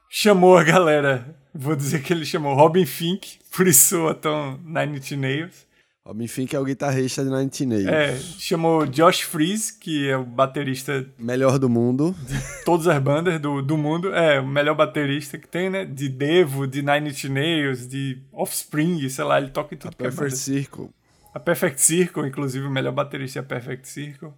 chamou a galera, vou dizer que ele chamou Robin Fink, por isso soa tão Nine Inch Nails. Robin Fink é o guitarrista de Nine. É, chamou Josh Freeze, que é o baterista Melhor do mundo. de todas as bandas do, do mundo. É, o melhor baterista que tem, né? De Devo, de Nine Inch Nails, de Offspring, sei lá, ele toca em tudo que é Perfect banda. Circle. A Perfect Circle, inclusive, o melhor baterista é a Perfect Circle.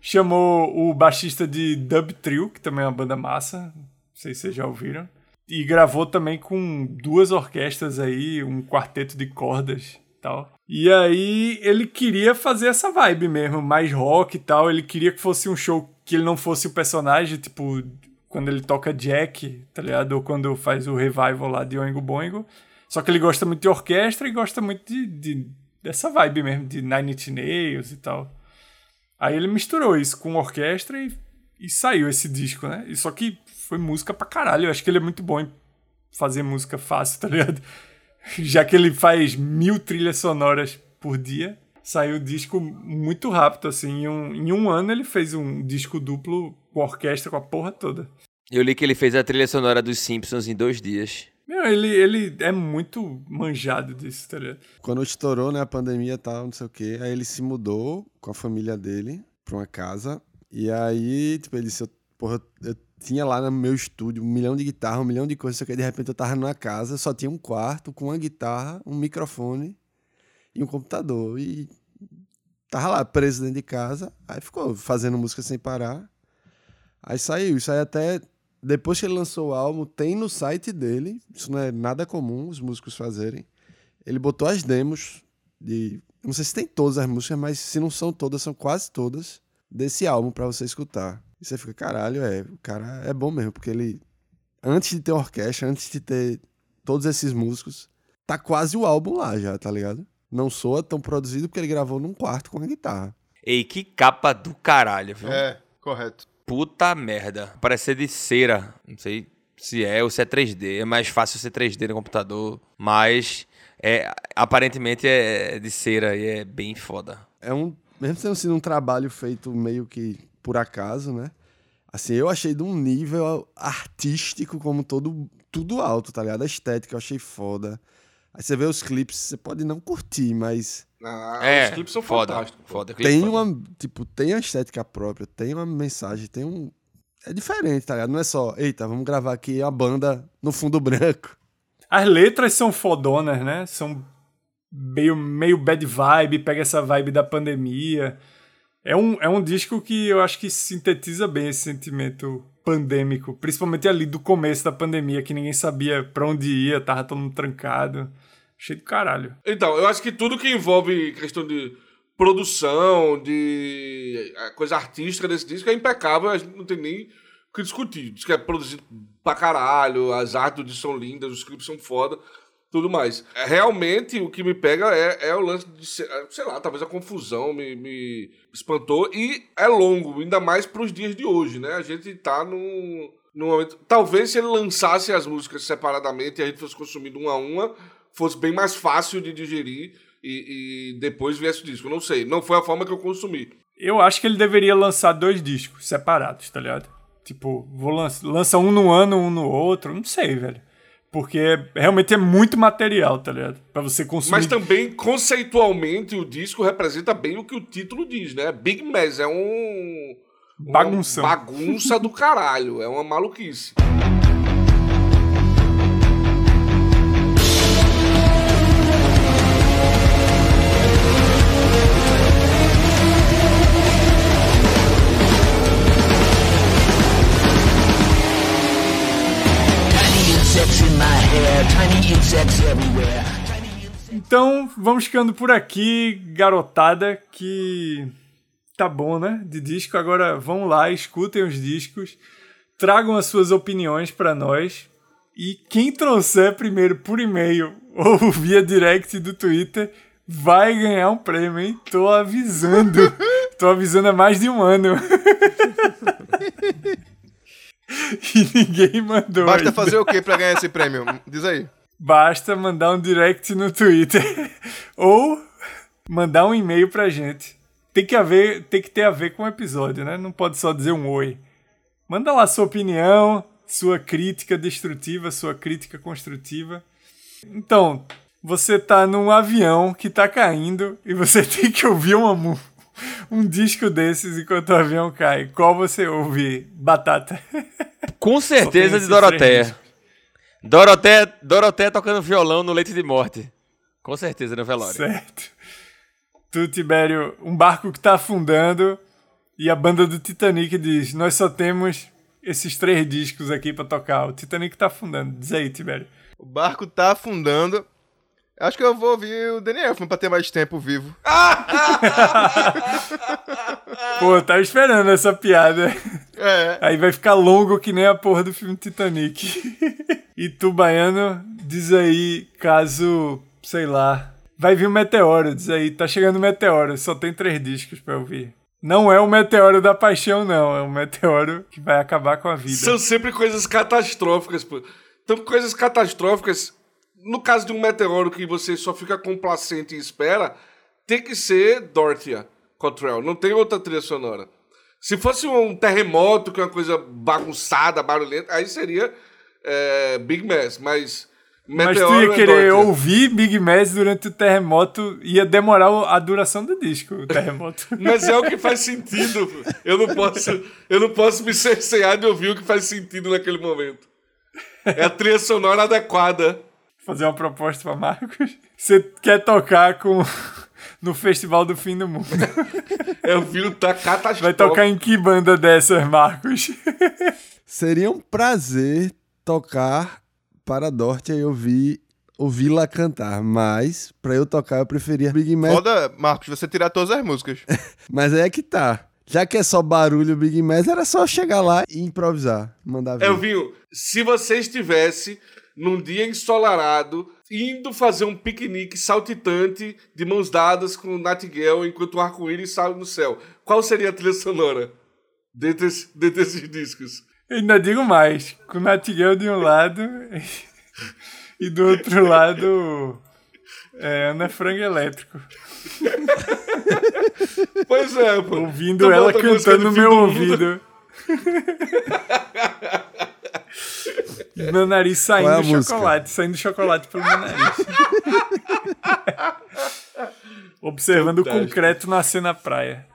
Chamou o baixista de Dub Trio, que também é uma banda massa, não sei se vocês já ouviram. E gravou também com duas orquestras aí, um quarteto de cordas e tal. E aí ele queria fazer essa vibe mesmo, mais rock e tal. Ele queria que fosse um show que ele não fosse o personagem, tipo, quando ele toca Jack, tá ligado? Ou quando faz o revival lá de Oingo Boingo. Só que ele gosta muito de orquestra e gosta muito de, de- dessa vibe mesmo, de Nine Inch Nails e tal. Aí ele misturou isso com orquestra e, e saiu esse disco, né? E só que foi música pra caralho. Eu acho que ele é muito bom em fazer música fácil, tá ligado? Já que ele faz mil trilhas sonoras por dia, saiu o disco muito rápido, assim. Em um, em um ano ele fez um disco duplo com orquestra, com a porra toda. Eu li que ele fez a trilha sonora dos Simpsons em dois dias. Meu, ele, ele é muito manjado disso, tá ligado? Quando estourou, né, a pandemia e tal, não sei o quê, aí ele se mudou com a família dele pra uma casa. E aí, tipo, ele disse, porra, eu tinha lá no meu estúdio um milhão de guitarras, um milhão de coisas, só que de repente eu tava numa casa, só tinha um quarto com uma guitarra, um microfone e um computador. E tava lá preso dentro de casa, aí ficou fazendo música sem parar. Aí saiu, isso aí até depois que ele lançou o álbum, tem no site dele, isso não é nada comum os músicos fazerem. Ele botou as demos de. Não sei se tem todas as músicas, mas se não são todas, são quase todas desse álbum pra você escutar. E você fica, caralho, é, o cara é bom mesmo, porque ele. Antes de ter orquestra, antes de ter todos esses músicos, tá quase o álbum lá já, tá ligado? Não soa tão produzido porque ele gravou num quarto com a guitarra. Ei, que capa do caralho, viu? É, correto. Puta merda. Parece ser de cera. Não sei se é ou se é 3D. É mais fácil ser 3D no computador. Mas é, aparentemente é de cera e é bem foda. é um. Mesmo tendo sido um trabalho feito meio que por acaso, né? Assim, eu achei de um nível artístico como todo. Tudo alto, tá ligado? A estética eu achei foda. Aí você vê os clipes, você pode não curtir, mas Ah, é, os clipes são foda, fantásticos. Foda, clipe tem foda. uma. Tipo, tem a estética própria, tem uma mensagem, tem um. É diferente, tá ligado? Não é só, eita, vamos gravar aqui a banda no fundo branco. As letras são fodonas, né? São meio, meio bad vibe, pega essa vibe da pandemia. É um, é um disco que eu acho que sintetiza bem esse sentimento pandêmico, principalmente ali do começo da pandemia, que ninguém sabia pra onde ia, tava todo mundo trancado. Cheio de caralho. Então, eu acho que tudo que envolve questão de produção, de coisa artística desse disco é impecável, a gente não tem nem o que discutir. Diz que é produzido pra caralho, as artes do são lindas, os clipes são foda, tudo mais. É, Realmente, o que me pega é, é o lance de, eh, sei lá, talvez a confusão me, me espantou e é longo, ainda mais pros dias de hoje, né? A gente tá num, num momento... Talvez se ele lançasse as músicas separadamente e a gente fosse consumindo uma a uma, fosse bem mais fácil de digerir e, e depois viesse o disco. Não sei, não foi a forma que eu consumi. Eu acho que ele deveria lançar dois discos separados, tá ligado? Tipo, vou lança, lança um no ano, um no outro, não sei, velho. Porque realmente é muito material, tá ligado? Pra você consumir. Mas também, conceitualmente, o disco representa bem o que o título diz, né? Big Mess é um... uma Bagunção. Bagunça do caralho, é uma maluquice. Então, vamos ficando por aqui, garotada, que tá bom, né? De disco. Agora vão lá, escutem os discos, tragam as suas opiniões pra nós. E quem trouxer primeiro por e-mail ou via direct do Twitter vai ganhar um prêmio, hein? Tô avisando. Tô avisando há mais de um ano. e ninguém mandou. Basta ainda. fazer o que pra ganhar esse prêmio? Diz aí. Basta mandar um direct no Twitter ou mandar um e-mail pra gente. Tem que haver, tem que ter a ver com o episódio, né? Não pode só dizer um oi. Manda lá sua opinião, sua crítica destrutiva, sua crítica construtiva. Então, você tá num avião que tá caindo e você tem que ouvir uma, mu- um disco desses enquanto o avião cai. Qual você ouve? Batata. Com certeza de Doroteia. Doroteia. Doroteia tocando violão no leite de morte. Com certeza no velório. Certo. Tu, Tibério, um barco que tá afundando e a banda do Titanic diz: Nós só temos esses três discos aqui pra tocar. O Titanic tá afundando. Diz aí, Tibério. O barco tá afundando. Acho que eu vou ouvir o Daniel Elfman pra ter mais tempo vivo. Pô, eu tava esperando essa piada. É. Aí vai ficar longo que nem a porra do filme Titanic. e tu, Baiano, diz aí, caso, sei lá, vai vir um meteoro, diz aí, tá chegando um meteoro, só tem três discos pra ouvir. Não é o meteoro da paixão, não, é um meteoro que vai acabar com a vida. São sempre coisas catastróficas, pô. Então, coisas catastróficas, no caso de um meteoro que você só fica complacente e espera, tem que ser Dorthia Cottrell. Não tem outra trilha sonora. Se fosse um terremoto, que é uma coisa bagunçada, barulhenta, aí seria é, Big Mess, mas Mas meteoro tu ia é querer Dorothy. ouvir Big Mass durante o terremoto, ia demorar a duração do disco, o terremoto. Mas é o que faz sentido. Eu não posso, eu não posso me cercear de ouvir o que faz sentido naquele momento. É a trilha sonora adequada. Fazer uma proposta pra Marcos. Você quer tocar com no Festival do Fim do Mundo. É o tá catastrófico. Vai tocar em que banda dessas, Marcos? Seria um prazer tocar para Dorte e ouvir ouvi-la cantar, mas pra eu tocar eu preferia Big Mac. Foda, Marcos, você tirar todas as músicas. Mas aí é que tá. Já que é só barulho Big Mac, era só chegar lá e improvisar, mandar ver. É, Vinho, se você estivesse num dia ensolarado, indo fazer um piquenique saltitante de mãos dadas com o Nightingale enquanto o arco-íris sai no céu, qual seria a trilha sonora dentre, dentre esses discos? Eu ainda digo mais, com o Natigal de um lado e do outro lado é, Ana Frango Elétrico. Pois é, pô. Ouvindo ela cantando do no meu ouvido. Meu nariz é saindo música? chocolate, saindo chocolate pelo meu nariz. Observando o Fantástico. concreto nascer na praia.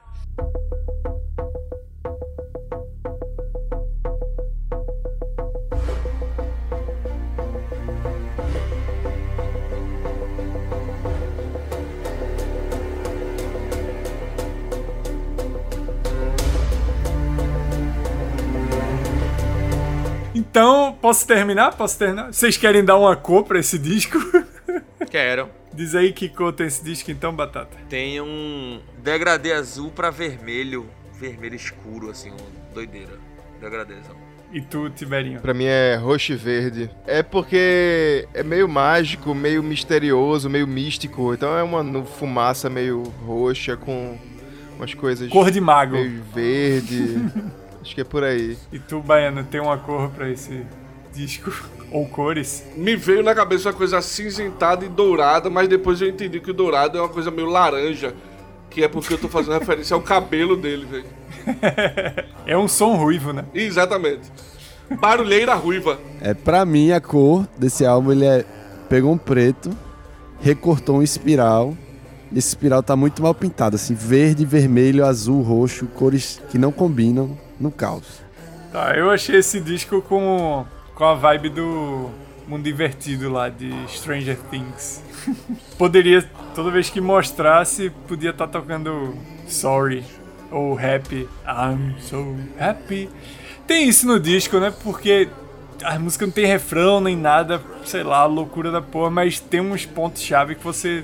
Então, posso terminar? Posso terminar? Vocês querem dar uma cor pra esse disco? Quero. Diz aí que cor tem esse disco então, Batata. Tem um degradê azul pra vermelho. Vermelho escuro, assim, um doideira. Degradêzão. E tu, Tiberinho? Pra mim é roxo e verde. É porque é meio mágico, meio misterioso, meio místico. Então é uma fumaça meio roxa com umas coisas Cor de mago. meio verde. Acho que é por aí. E tu, Baiano, tem uma cor pra esse disco? Ou cores? Me veio na cabeça uma coisa acinzentada e dourada, mas depois eu entendi que o dourado é uma coisa meio laranja. Que é porque eu tô fazendo referência ao cabelo dele, velho. É um som ruivo, né? Exatamente. Barulheira ruiva. É, pra mim, a cor desse álbum, ele é... Pegou um preto, recortou um espiral. E esse espiral tá muito mal pintado, assim, verde, vermelho, azul, roxo, cores que não combinam no caos. Tá, eu achei esse disco com, com a vibe do Mundo Invertido lá, de Stranger Things. Poderia, toda vez que mostrasse, podia estar tocando Sorry ou Happy. I'm so happy. Tem isso no disco, né? Porque a música não tem refrão nem nada, sei lá, loucura da porra, mas tem uns pontos-chave que você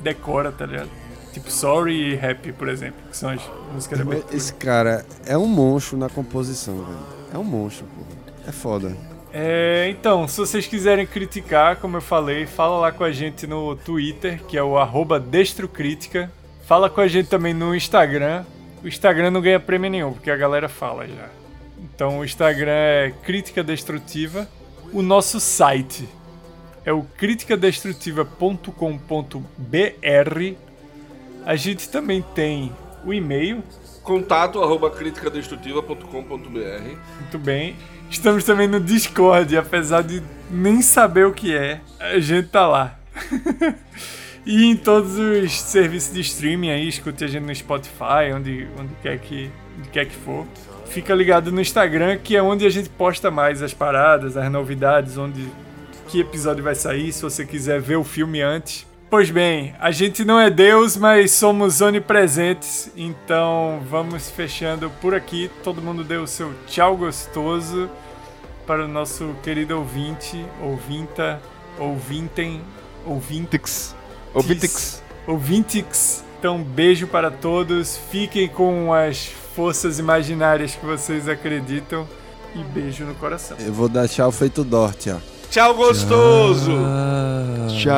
decora, tá ligado? Tipo Sorry e Happy, por exemplo, que são as músicas da abertura. Esse cara é um monstro na composição, velho. É um monstro, pô. É foda. É, então, se vocês quiserem criticar, como eu falei, fala lá com a gente no Twitter, que é o arroba Destrocrítica. Fala com a gente também no Instagram. O Instagram não ganha prêmio nenhum, porque a galera fala já. Então o Instagram é Crítica Destrutiva. O nosso site é o criticadestrutiva.com.br. A gente também tem o e-mail Contato arroba criticadestrutiva.com.br. Muito bem. Estamos também no Discord, apesar de nem saber o que é, a gente tá lá. e em todos os serviços de streaming aí, escute a gente no Spotify, onde, onde, quer, que, onde quer que for. Fica ligado no Instagram, que é onde a gente posta mais as paradas, as novidades, onde que episódio vai sair, se você quiser ver o filme antes. Pois bem, a gente não é Deus, mas somos onipresentes, então vamos fechando por aqui. Todo mundo deu o seu tchau gostoso para o nosso querido ouvinte, ouvinta, ouvintem, ouvintix, Ouvintix. ouvintix. Então, beijo para todos, fiquem com as forças imaginárias que vocês acreditam e beijo no coração. Eu vou dar tchau feito Dorte, ó. Tchau, gostoso! Tchau.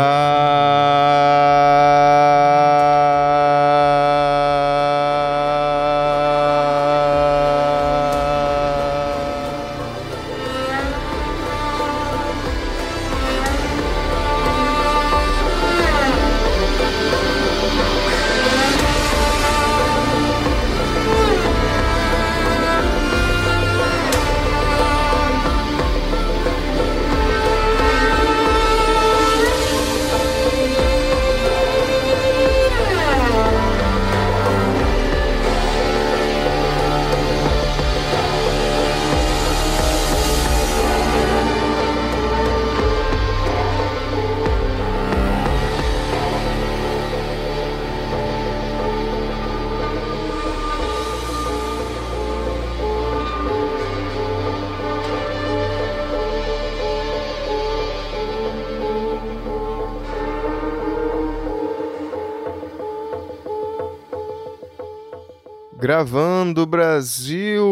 Gravando Brasil.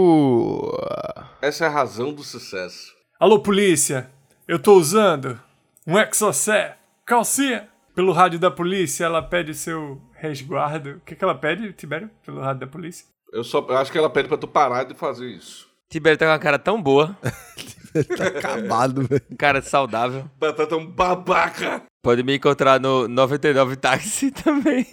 Essa é a razão do sucesso. Alô, polícia! Eu tô usando um Exocet calcinha. Pelo rádio da polícia, ela pede seu resguardo. O que, que ela pede, Tibério? Pelo rádio da polícia? Eu só eu acho que ela pede pra tu parar de fazer isso. Tibério tá com uma cara tão boa, Tá acabado, velho. cara saudável. Batata um babaca! Pode me encontrar no 99 Táxi também.